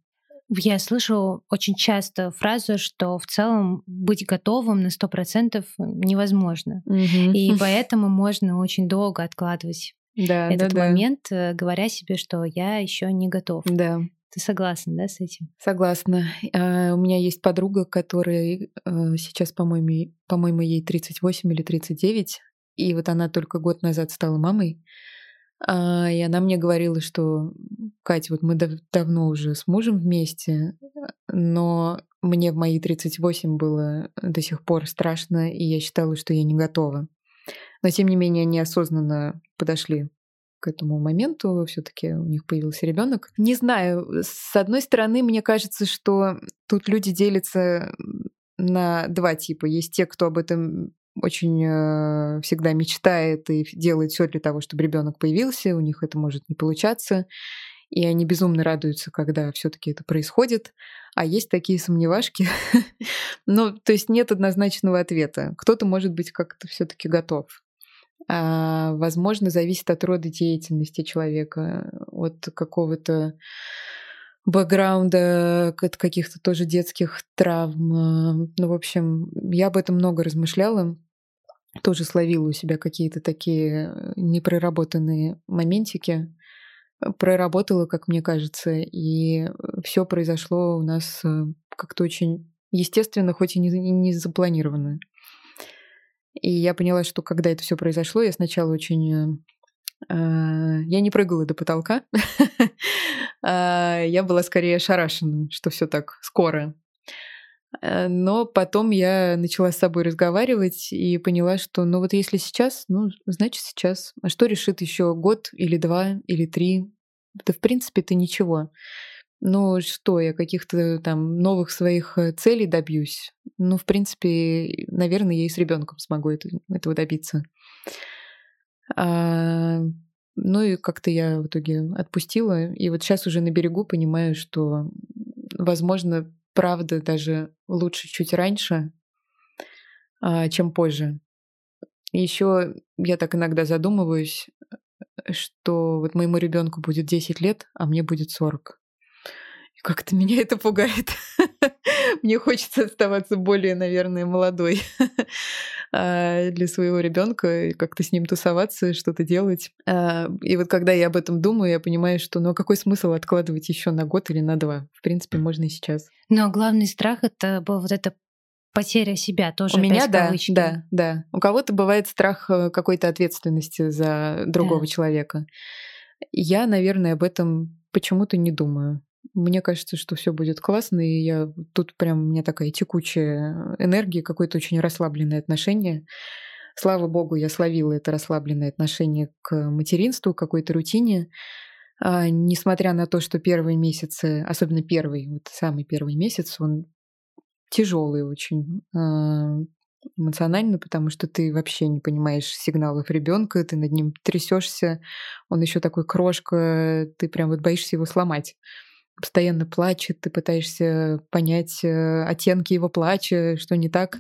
Я слышу очень часто фразу, что в целом быть готовым на сто процентов невозможно. Угу. И поэтому можно очень долго откладывать да, этот да, момент, да. говоря себе, что я еще не готов. Да. Ты согласна, да, с этим? Согласна. Uh, у меня есть подруга, которая uh, сейчас, по-моему, по-моему, ей 38 или 39, и вот она только год назад стала мамой. А, и она мне говорила, что Катя, вот мы дав- давно уже с мужем вместе, но мне в мои 38 было до сих пор страшно, и я считала, что я не готова. Но тем не менее они осознанно подошли к этому моменту, все-таки у них появился ребенок. Не знаю, с одной стороны, мне кажется, что тут люди делятся на два типа. Есть те, кто об этом очень э, всегда мечтает и делает все для того, чтобы ребенок появился, у них это может не получаться, и они безумно радуются, когда все-таки это происходит. А есть такие сомневашки. ну, то есть нет однозначного ответа. Кто-то может быть как-то все-таки готов. А, возможно, зависит от рода деятельности человека, от какого-то бэкграунда, от каких-то тоже детских травм. Ну, в общем, я об этом много размышляла, тоже словила у себя какие-то такие непроработанные моментики, проработала, как мне кажется, и все произошло у нас э, как-то очень естественно, хоть и не запланированно. И я поняла, что когда это все произошло, я сначала очень... Э, я не прыгала до потолка. А, я была скорее ошарашена, что все так скоро. Э, но потом я начала с собой разговаривать и поняла, что ну вот если сейчас, ну значит сейчас. А что решит еще год или два или три? Да в принципе это ничего. Ну что, я каких-то там новых своих э, целей добьюсь. Ну, в принципе, наверное, я и с ребенком смогу это, этого добиться. А, ну и как-то я в итоге отпустила. И вот сейчас уже на берегу понимаю, что, возможно, правда даже лучше чуть раньше, а, чем позже. Еще я так иногда задумываюсь, что вот моему ребенку будет 10 лет, а мне будет 40. Как-то меня это пугает. Мне хочется оставаться более, наверное, молодой для своего ребенка как-то с ним тусоваться, что-то делать. А, и вот когда я об этом думаю, я понимаю, что ну а какой смысл откладывать еще на год или на два? В принципе, можно и сейчас. Но главный страх это был вот это потеря себя тоже. У меня да, да, да. У кого-то бывает страх э, какой-то ответственности за другого да. человека. Я, наверное, об этом почему-то не думаю. Мне кажется, что все будет классно, и я тут прям у меня такая текучая энергия, какое-то очень расслабленное отношение. Слава богу, я словила это расслабленное отношение к материнству, к какой-то рутине. А, несмотря на то, что первые месяцы, особенно первый, вот самый первый месяц, он тяжелый очень а, эмоционально, потому что ты вообще не понимаешь сигналов ребенка, ты над ним трясешься, он еще такой крошка, ты прям вот боишься его сломать постоянно плачет, ты пытаешься понять э, оттенки его плача, что не так,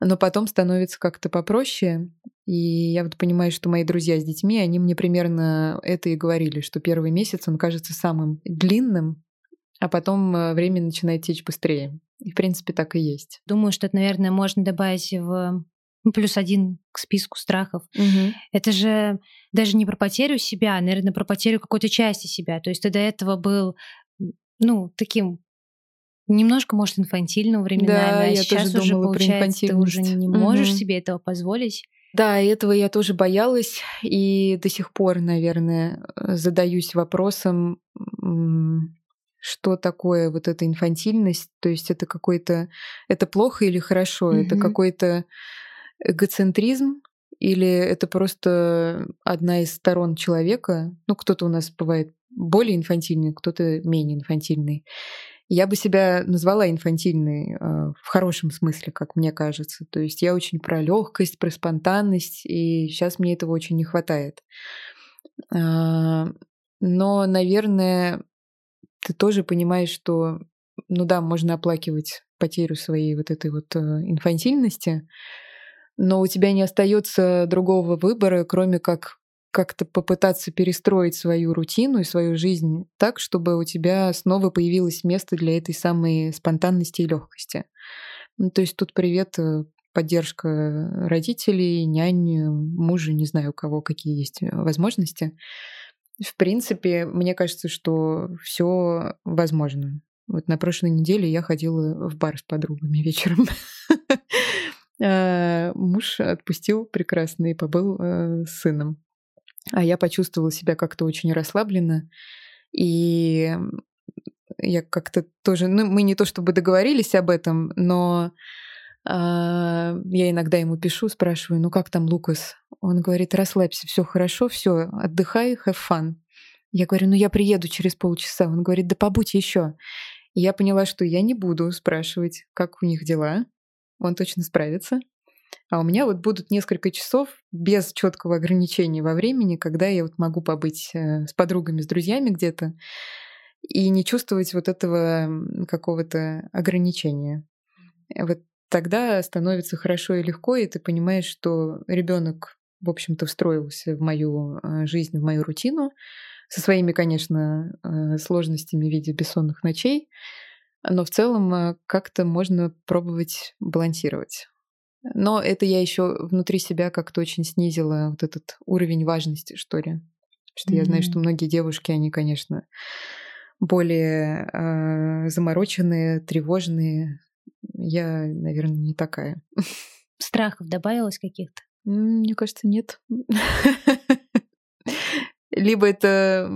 но потом становится как-то попроще. И я вот понимаю, что мои друзья с детьми, они мне примерно это и говорили, что первый месяц он кажется самым длинным, а потом э, время начинает течь быстрее. И, в принципе, так и есть. Думаю, что это, наверное, можно добавить в ну, плюс один к списку страхов. Угу. Это же даже не про потерю себя, а, наверное, про потерю какой-то части себя. То есть ты до этого был ну, таким немножко, может, инфантильным временами, да, а я сейчас тоже уже, думала получается, ты уже не можешь угу. себе этого позволить. Да, этого я тоже боялась, и до сих пор, наверное, задаюсь вопросом, что такое вот эта инфантильность, то есть это какой-то, это плохо или хорошо, угу. это какой-то эгоцентризм, или это просто одна из сторон человека, ну, кто-то у нас бывает более инфантильный, кто-то менее инфантильный. Я бы себя назвала инфантильной э, в хорошем смысле, как мне кажется. То есть я очень про легкость, про спонтанность, и сейчас мне этого очень не хватает. Э, но, наверное, ты тоже понимаешь, что, ну да, можно оплакивать потерю своей вот этой вот э, инфантильности, но у тебя не остается другого выбора, кроме как как-то попытаться перестроить свою рутину и свою жизнь так, чтобы у тебя снова появилось место для этой самой спонтанности и легкости. Ну, то есть тут привет, э, поддержка родителей, нянь, мужа, не знаю у кого какие есть э, возможности. В принципе, мне кажется, что все возможно. Вот на прошлой неделе я ходила в бар с подругами вечером. Э, муж отпустил прекрасно и побыл с сыном. а я почувствовала себя как-то очень расслабленно. И я как-то тоже, ну, мы не то чтобы договорились об этом, но а, я иногда ему пишу, спрашиваю, ну как там Лукас? Он говорит, расслабься, все хорошо, все, отдыхай, have fun. Я говорю, ну я приеду через полчаса. Он говорит, да побудь еще. Я поняла, что я не буду спрашивать, как у них дела. Он точно справится. А у меня вот будут несколько часов без четкого ограничения во времени, когда я вот могу побыть э, с подругами, с друзьями где-то и не чувствовать вот этого какого-то ограничения. Вот тогда становится хорошо и легко, и ты понимаешь, что ребенок, в общем-то, встроился в мою э, жизнь, в мою рутину, со своими, конечно, э, сложностями в виде бессонных ночей, но в целом э, как-то можно пробовать балансировать. Но это я еще внутри себя как-то очень снизила вот этот уровень важности, что ли. Что mm-hmm. я знаю, что многие девушки, они, конечно, более э, замороченные, тревожные. Я, наверное, не такая. Страхов добавилось каких-то? Мне кажется, нет. Либо это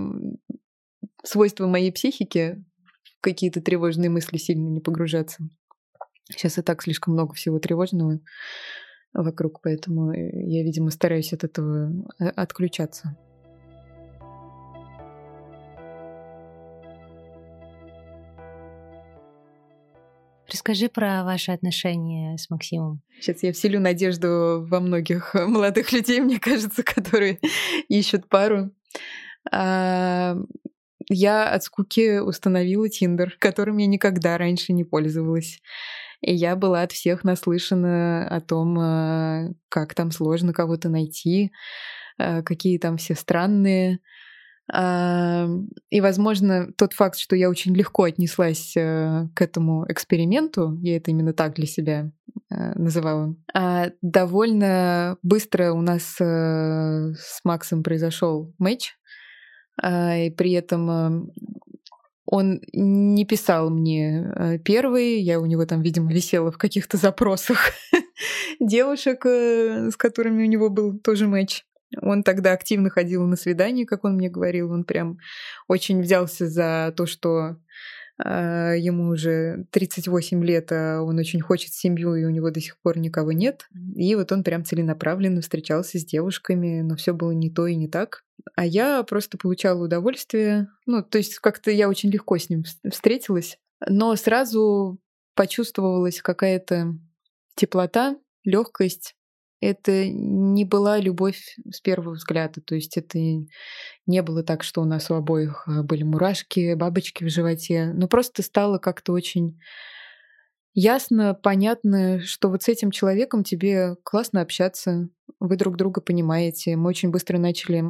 свойство моей психики, какие-то тревожные мысли сильно не погружаться. Сейчас и так слишком много всего тревожного вокруг, поэтому я, видимо, стараюсь от этого э, отключаться. Расскажи про ваши отношения с Максимом. Сейчас я вселю надежду во многих молодых людей, мне кажется, которые ищут пару. А, я от скуки установила Тиндер, которым я никогда раньше не пользовалась. И я была от всех наслышана о том, а, как там сложно кого-то найти, а, какие там все странные. И, возможно, тот факт, что я очень легко отнеслась э, к этому эксперименту, я это именно так для себя э, называла, довольно быстро у нас э, с Максом произошел матч, и при этом он не писал мне первый, я у него там, видимо, висела в каких-то запросах девушек, с которыми у него был тоже матч. Он тогда активно ходил на свидания, как он мне говорил. Он прям очень взялся за то, что э, ему уже 38 лет, а он очень хочет семью, и у него до сих пор никого нет. И вот он прям целенаправленно встречался с девушками, но все было не то и не так. А я просто получала удовольствие. Ну, то есть как-то я очень легко с ним встретилась, но сразу почувствовалась какая-то теплота, легкость, это не была любовь с первого взгляда. То есть это не было так, что у нас у обоих э, были мурашки, бабочки в животе. Но просто стало как-то очень ясно, понятно, что вот с этим человеком тебе классно общаться, вы друг друга понимаете. Мы очень быстро начали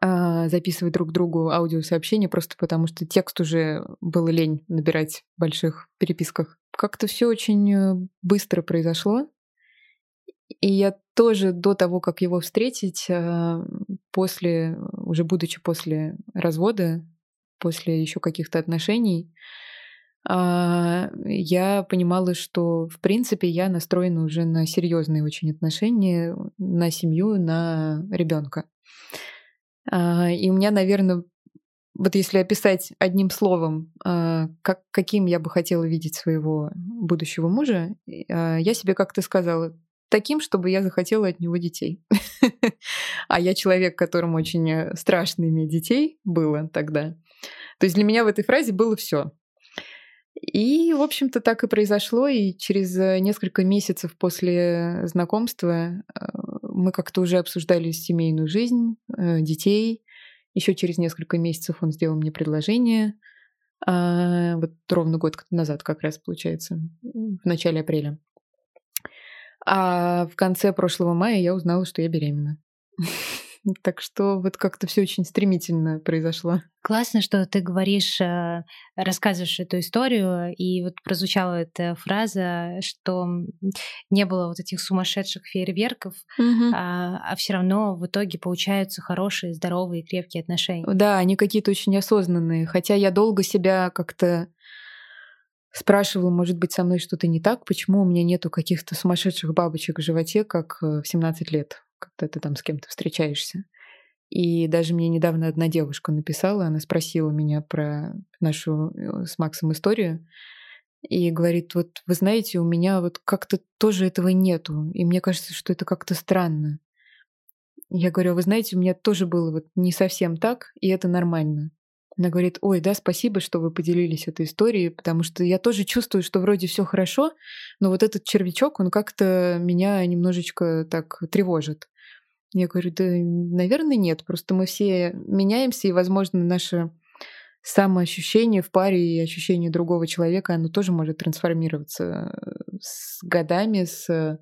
а, записывать друг другу аудиосообщения, просто потому что текст уже было лень набирать в больших переписках. Как-то все очень э, быстро произошло. И я тоже до того, как его встретить, э, после, уже будучи после развода, после еще каких-то отношений, а, я понимала, что в принципе я настроена уже на серьезные очень отношения, на семью, на ребенка. А, и у меня, наверное, вот если описать одним словом, а, как, каким я бы хотела видеть своего будущего мужа, я себе как-то сказала, таким, чтобы я захотела от него детей. А я человек, которому очень э, страшно иметь детей было тогда. То есть для меня в этой фразе было все. И, в общем-то, так и произошло. И через э, несколько месяцев после знакомства э, мы как-то уже обсуждали семейную жизнь, детей. Еще через несколько месяцев он сделал мне предложение. А, вот ровно год назад как раз, получается, в начале апреля. А в конце прошлого мая я узнала, что я беременна. Так что вот как-то все очень стремительно произошло. Классно, что ты говоришь, э, рассказываешь эту историю, и вот прозвучала эта фраза, что не было вот этих сумасшедших фейерверков, угу. а, а все равно в итоге получаются хорошие, здоровые, крепкие отношения. Да, они какие-то очень осознанные. Хотя я долго себя как-то спрашивала, может быть, со мной что-то не так, почему у меня нету каких-то сумасшедших бабочек в животе, как э, в 17 лет, когда ты там с кем-то встречаешься. И даже мне недавно одна девушка написала, она спросила меня про нашу э, с Максом историю. И говорит, вот вы знаете, у меня вот как-то тоже этого нету. И мне кажется, что это как-то странно. Я говорю, «А вы знаете, у меня тоже было вот не совсем так, и это нормально. Она говорит, ой, да, спасибо, что вы поделились этой историей, потому что я тоже чувствую, что вроде все хорошо, но вот этот червячок, он как-то меня немножечко так тревожит. Я говорю, да, наверное, нет, просто мы все меняемся, и, возможно, наше самоощущение в паре и ощущение другого человека, оно тоже может трансформироваться э, с годами, с,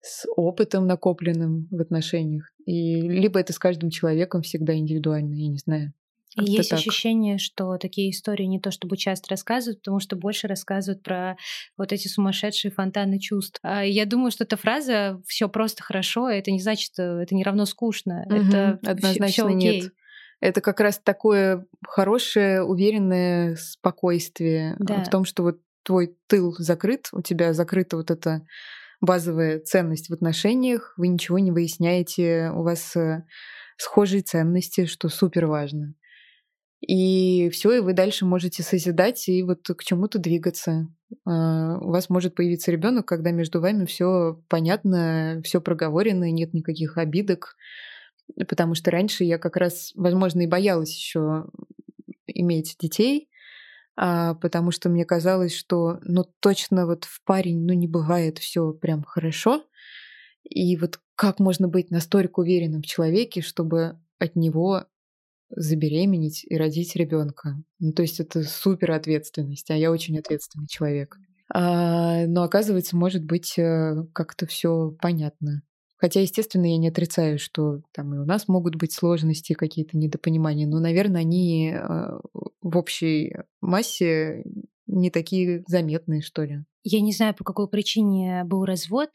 с опытом накопленным в отношениях. И либо это с каждым человеком всегда индивидуально, я не знаю. И есть так. ощущение, что такие истории не то чтобы часто рассказывают, потому что больше рассказывают про вот эти сумасшедшие фонтаны чувств. А я думаю, что эта фраза все просто хорошо, это не значит, э, это не равно скучно. Угу, это однозначно всё, окей. нет. Это как раз такое хорошее, уверенное спокойствие да. в том, что вот твой тыл закрыт, у тебя закрыта вот эта базовая ценность в отношениях, вы ничего не выясняете, у вас э, схожие ценности, что супер важно. И все, и вы дальше можете созидать и вот к чему-то двигаться. А, у вас может появиться ребенок, когда между вами все понятно, все проговорено, нет никаких обидок. Потому что раньше я как раз, возможно, и боялась еще иметь детей, а, потому что мне казалось, что ну точно вот в паре ну не бывает все прям хорошо. И вот как можно быть настолько уверенным в человеке, чтобы от него забеременеть и родить ребенка. Ну, то есть это супер ответственность, а я очень ответственный человек. А, но оказывается, может быть, э, как-то все понятно. Хотя, естественно, я не отрицаю, что там и у нас могут быть сложности, какие-то недопонимания, но, наверное, они э, в общей массе не такие заметные, что ли. Я не знаю, по какой причине был развод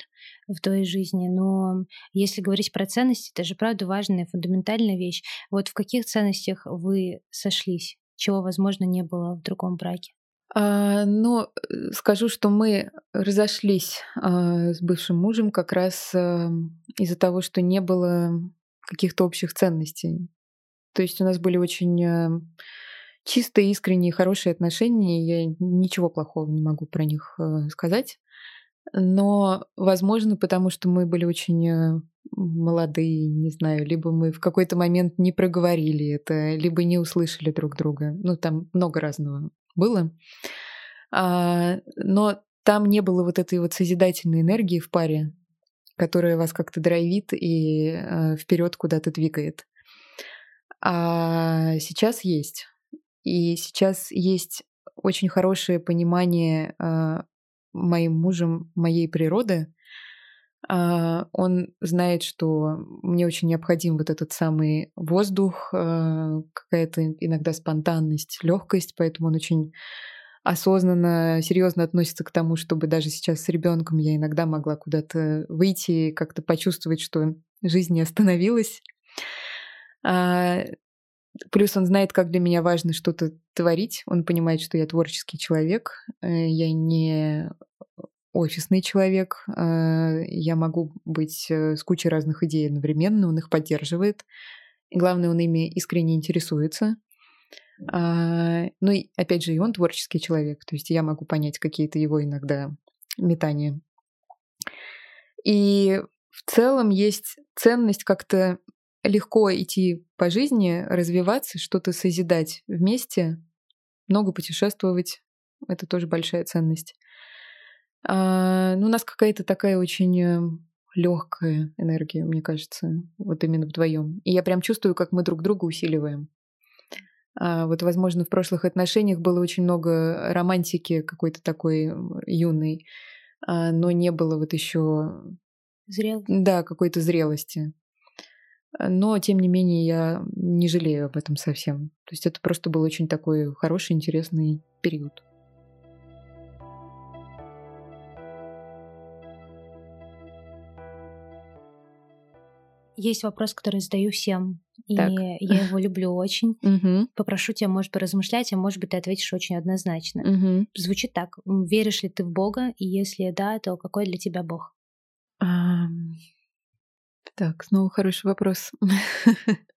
в той жизни, но если говорить про ценности, это же правда важная, фундаментальная вещь. Вот в каких ценностях вы сошлись, чего, возможно, не было в другом браке? А, ну, э, скажу, что мы разошлись а, с бывшим мужем как раз а, из-за того, что не было каких-то общих ценностей. То есть у нас были очень чистые, искренние, хорошие отношения. Я ничего плохого не могу про них э, сказать. Но, возможно, потому что мы были очень э, молодые, не знаю, либо мы в какой-то момент не проговорили это, либо не услышали друг друга. Ну, там много разного было. А, но там не было вот этой вот созидательной энергии в паре, которая вас как-то драйвит и э, вперед куда-то двигает. А сейчас есть. И сейчас есть очень хорошее понимание э, моим мужем моей природы. Э, он знает, что мне очень необходим вот этот самый воздух, э, какая-то иногда спонтанность, легкость, поэтому он очень осознанно, серьезно относится к тому, чтобы даже сейчас с ребенком я иногда могла куда-то выйти, как-то почувствовать, что жизнь не остановилась. Плюс он знает, как для меня важно что-то творить. Он понимает, что я творческий человек. Э, я не офисный человек. Э, я могу быть э, с кучей разных идей одновременно. Он их поддерживает. И главное, он ими искренне интересуется. А, ну и опять же, и он творческий человек. То есть я могу понять какие-то его иногда метания. И в целом есть ценность как-то легко идти по жизни, развиваться, что-то созидать вместе, много путешествовать. Это тоже большая ценность. А, ну, у нас какая-то такая очень э, легкая энергия, мне кажется, вот именно вдвоем. И я прям чувствую, как мы друг друга усиливаем. А, вот, возможно, в прошлых отношениях было очень много романтики какой-то такой юной, а, но не было вот еще Зрел. Да, какой-то зрелости. Но, тем не менее, я не жалею об этом совсем. То есть это просто был очень такой хороший, интересный период. Есть вопрос, который задаю всем, и так. я его люблю очень. Попрошу тебя, может быть, размышлять, а может быть, ты ответишь очень однозначно. Звучит так. Веришь ли ты в Бога? И если да, то какой для тебя Бог? Так, снова хороший вопрос.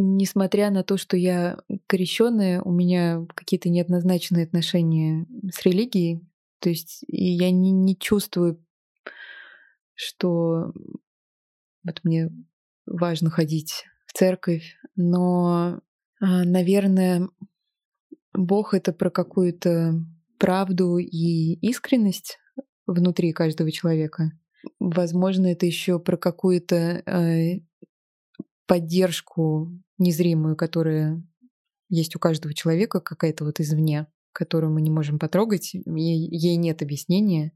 несмотря на то, что я крещенная, у меня какие-то неоднозначные отношения с религией. То есть я не, не чувствую, что вот мне важно ходить в церковь, но, а, наверное, Бог это про какую-то правду и искренность внутри каждого человека. Возможно, это еще про какую-то э, поддержку незримую, которая есть у каждого человека, какая-то вот извне, которую мы не можем потрогать, ей, ей нет объяснения.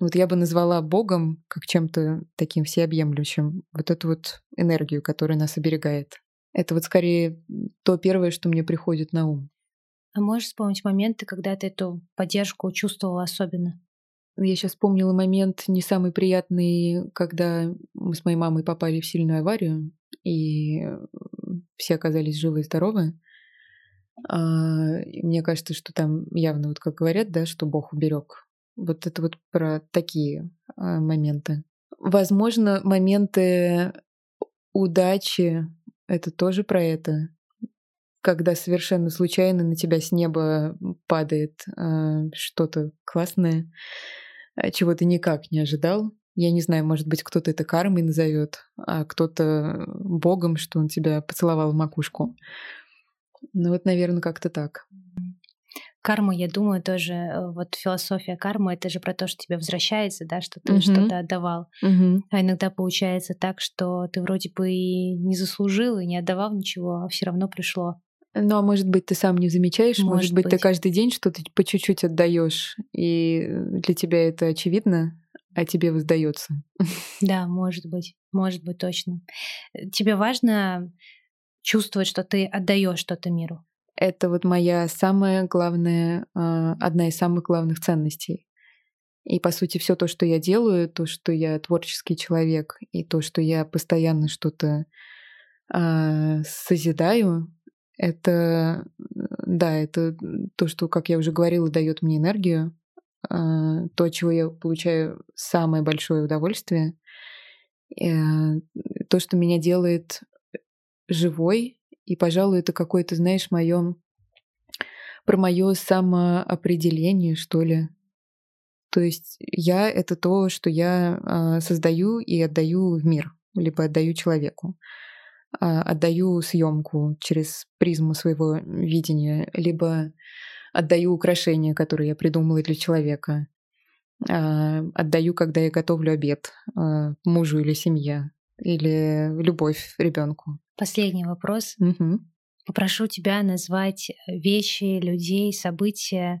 Вот я бы назвала Богом как чем-то таким всеобъемлющим вот эту вот энергию, которая нас оберегает. Это вот скорее то первое, что мне приходит на ум. А можешь вспомнить моменты, когда ты эту поддержку чувствовала особенно? Я сейчас вспомнила момент не самый приятный, когда мы с моей мамой попали в сильную аварию, и все оказались живы и здоровы. А, и мне кажется, что там явно, вот как говорят, да, что Бог уберег. Вот это вот про такие а, моменты. Возможно, моменты удачи — это тоже про это. Когда совершенно случайно на тебя с неба падает э, что-то классное, Э, чего ты никак не ожидал. Я не знаю, может быть, кто-то это кармой назовет, а кто-то богом, что он тебя поцеловал в макушку. Ну вот, наверное, как-то так. Карма, я думаю, тоже э, вот философия кармы это же про то, что тебе возвращается, да, что ты uh-huh. что-то отдавал. Uh-huh. А иногда получается так, что ты вроде бы и не заслужил, и не отдавал ничего, а все равно пришло. Ну, а может быть, ты сам не замечаешь, может, может быть, быть, ты каждый день что-то по чуть-чуть отдаешь, и для тебя это очевидно, а тебе воздается. Да, может быть, может быть, точно. Тебе важно чувствовать, что ты отдаешь что-то миру. Это вот моя самая главная, а, одна из самых главных ценностей. И, по сути, все то, что я делаю, то, что я творческий человек, и то, что я постоянно что-то э, созидаю, это, да, это то, что, как я уже говорила, дает мне энергию, а, то, чего я получаю самое большое удовольствие, э, то, что меня делает живой, и, пожалуй, это какое-то, знаешь, мое про мое самоопределение, что ли. То есть я — это то, что я а, создаю и отдаю в мир, либо отдаю человеку. А, отдаю съемку через призму своего видения, либо отдаю украшения, которые я придумала для человека. А, отдаю, когда я готовлю обед а, мужу или семье, или любовь ребенку. Последний вопрос. Угу. Попрошу тебя назвать вещи, людей, события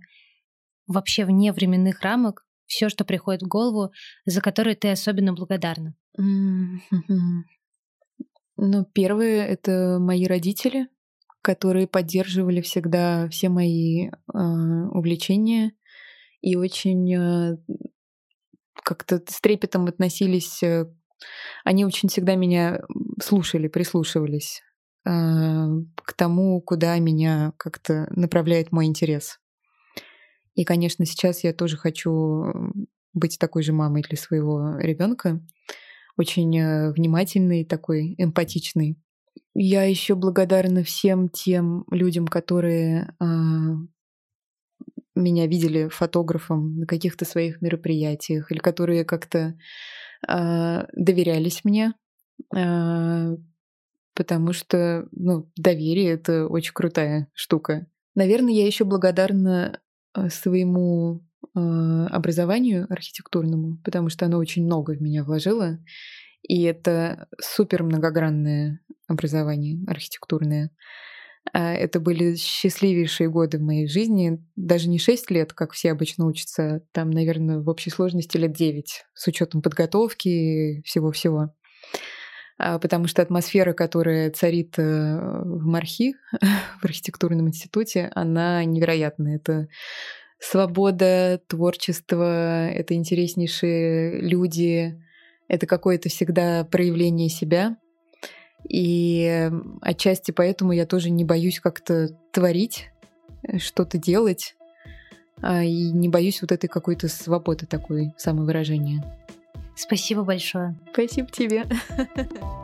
вообще вне временных рамок, все, что приходит в голову, за которые ты особенно благодарна. Ну, первое — это мои родители, которые поддерживали всегда все мои э, увлечения и очень э, как-то с трепетом относились. Э, они очень всегда меня слушали, прислушивались э, к тому, куда меня как-то направляет мой интерес. И, конечно, сейчас я тоже хочу быть такой же мамой для своего ребенка очень э, внимательный, такой эмпатичный. Я еще благодарна всем тем людям, которые э, меня видели фотографом на каких-то своих мероприятиях или которые как-то э, доверялись мне, э, потому что ну, доверие это очень крутая штука. Наверное, я еще благодарна своему образованию архитектурному, потому что оно очень много в меня вложило. И это супер многогранное образование архитектурное. А это были счастливейшие годы в моей жизни. Даже не 6 лет, как все обычно учатся, там, наверное, в общей сложности лет 9, с учетом подготовки и всего-всего. А, потому что атмосфера, которая царит э, в Мархи, в архитектурном институте, она невероятная. Это свобода, творчество, это интереснейшие люди, это какое-то всегда проявление себя. И отчасти поэтому я тоже не боюсь как-то творить, э, что-то делать, а, и не боюсь вот этой какой-то свободы такой самовыражения. Спасибо большое. Спасибо тебе.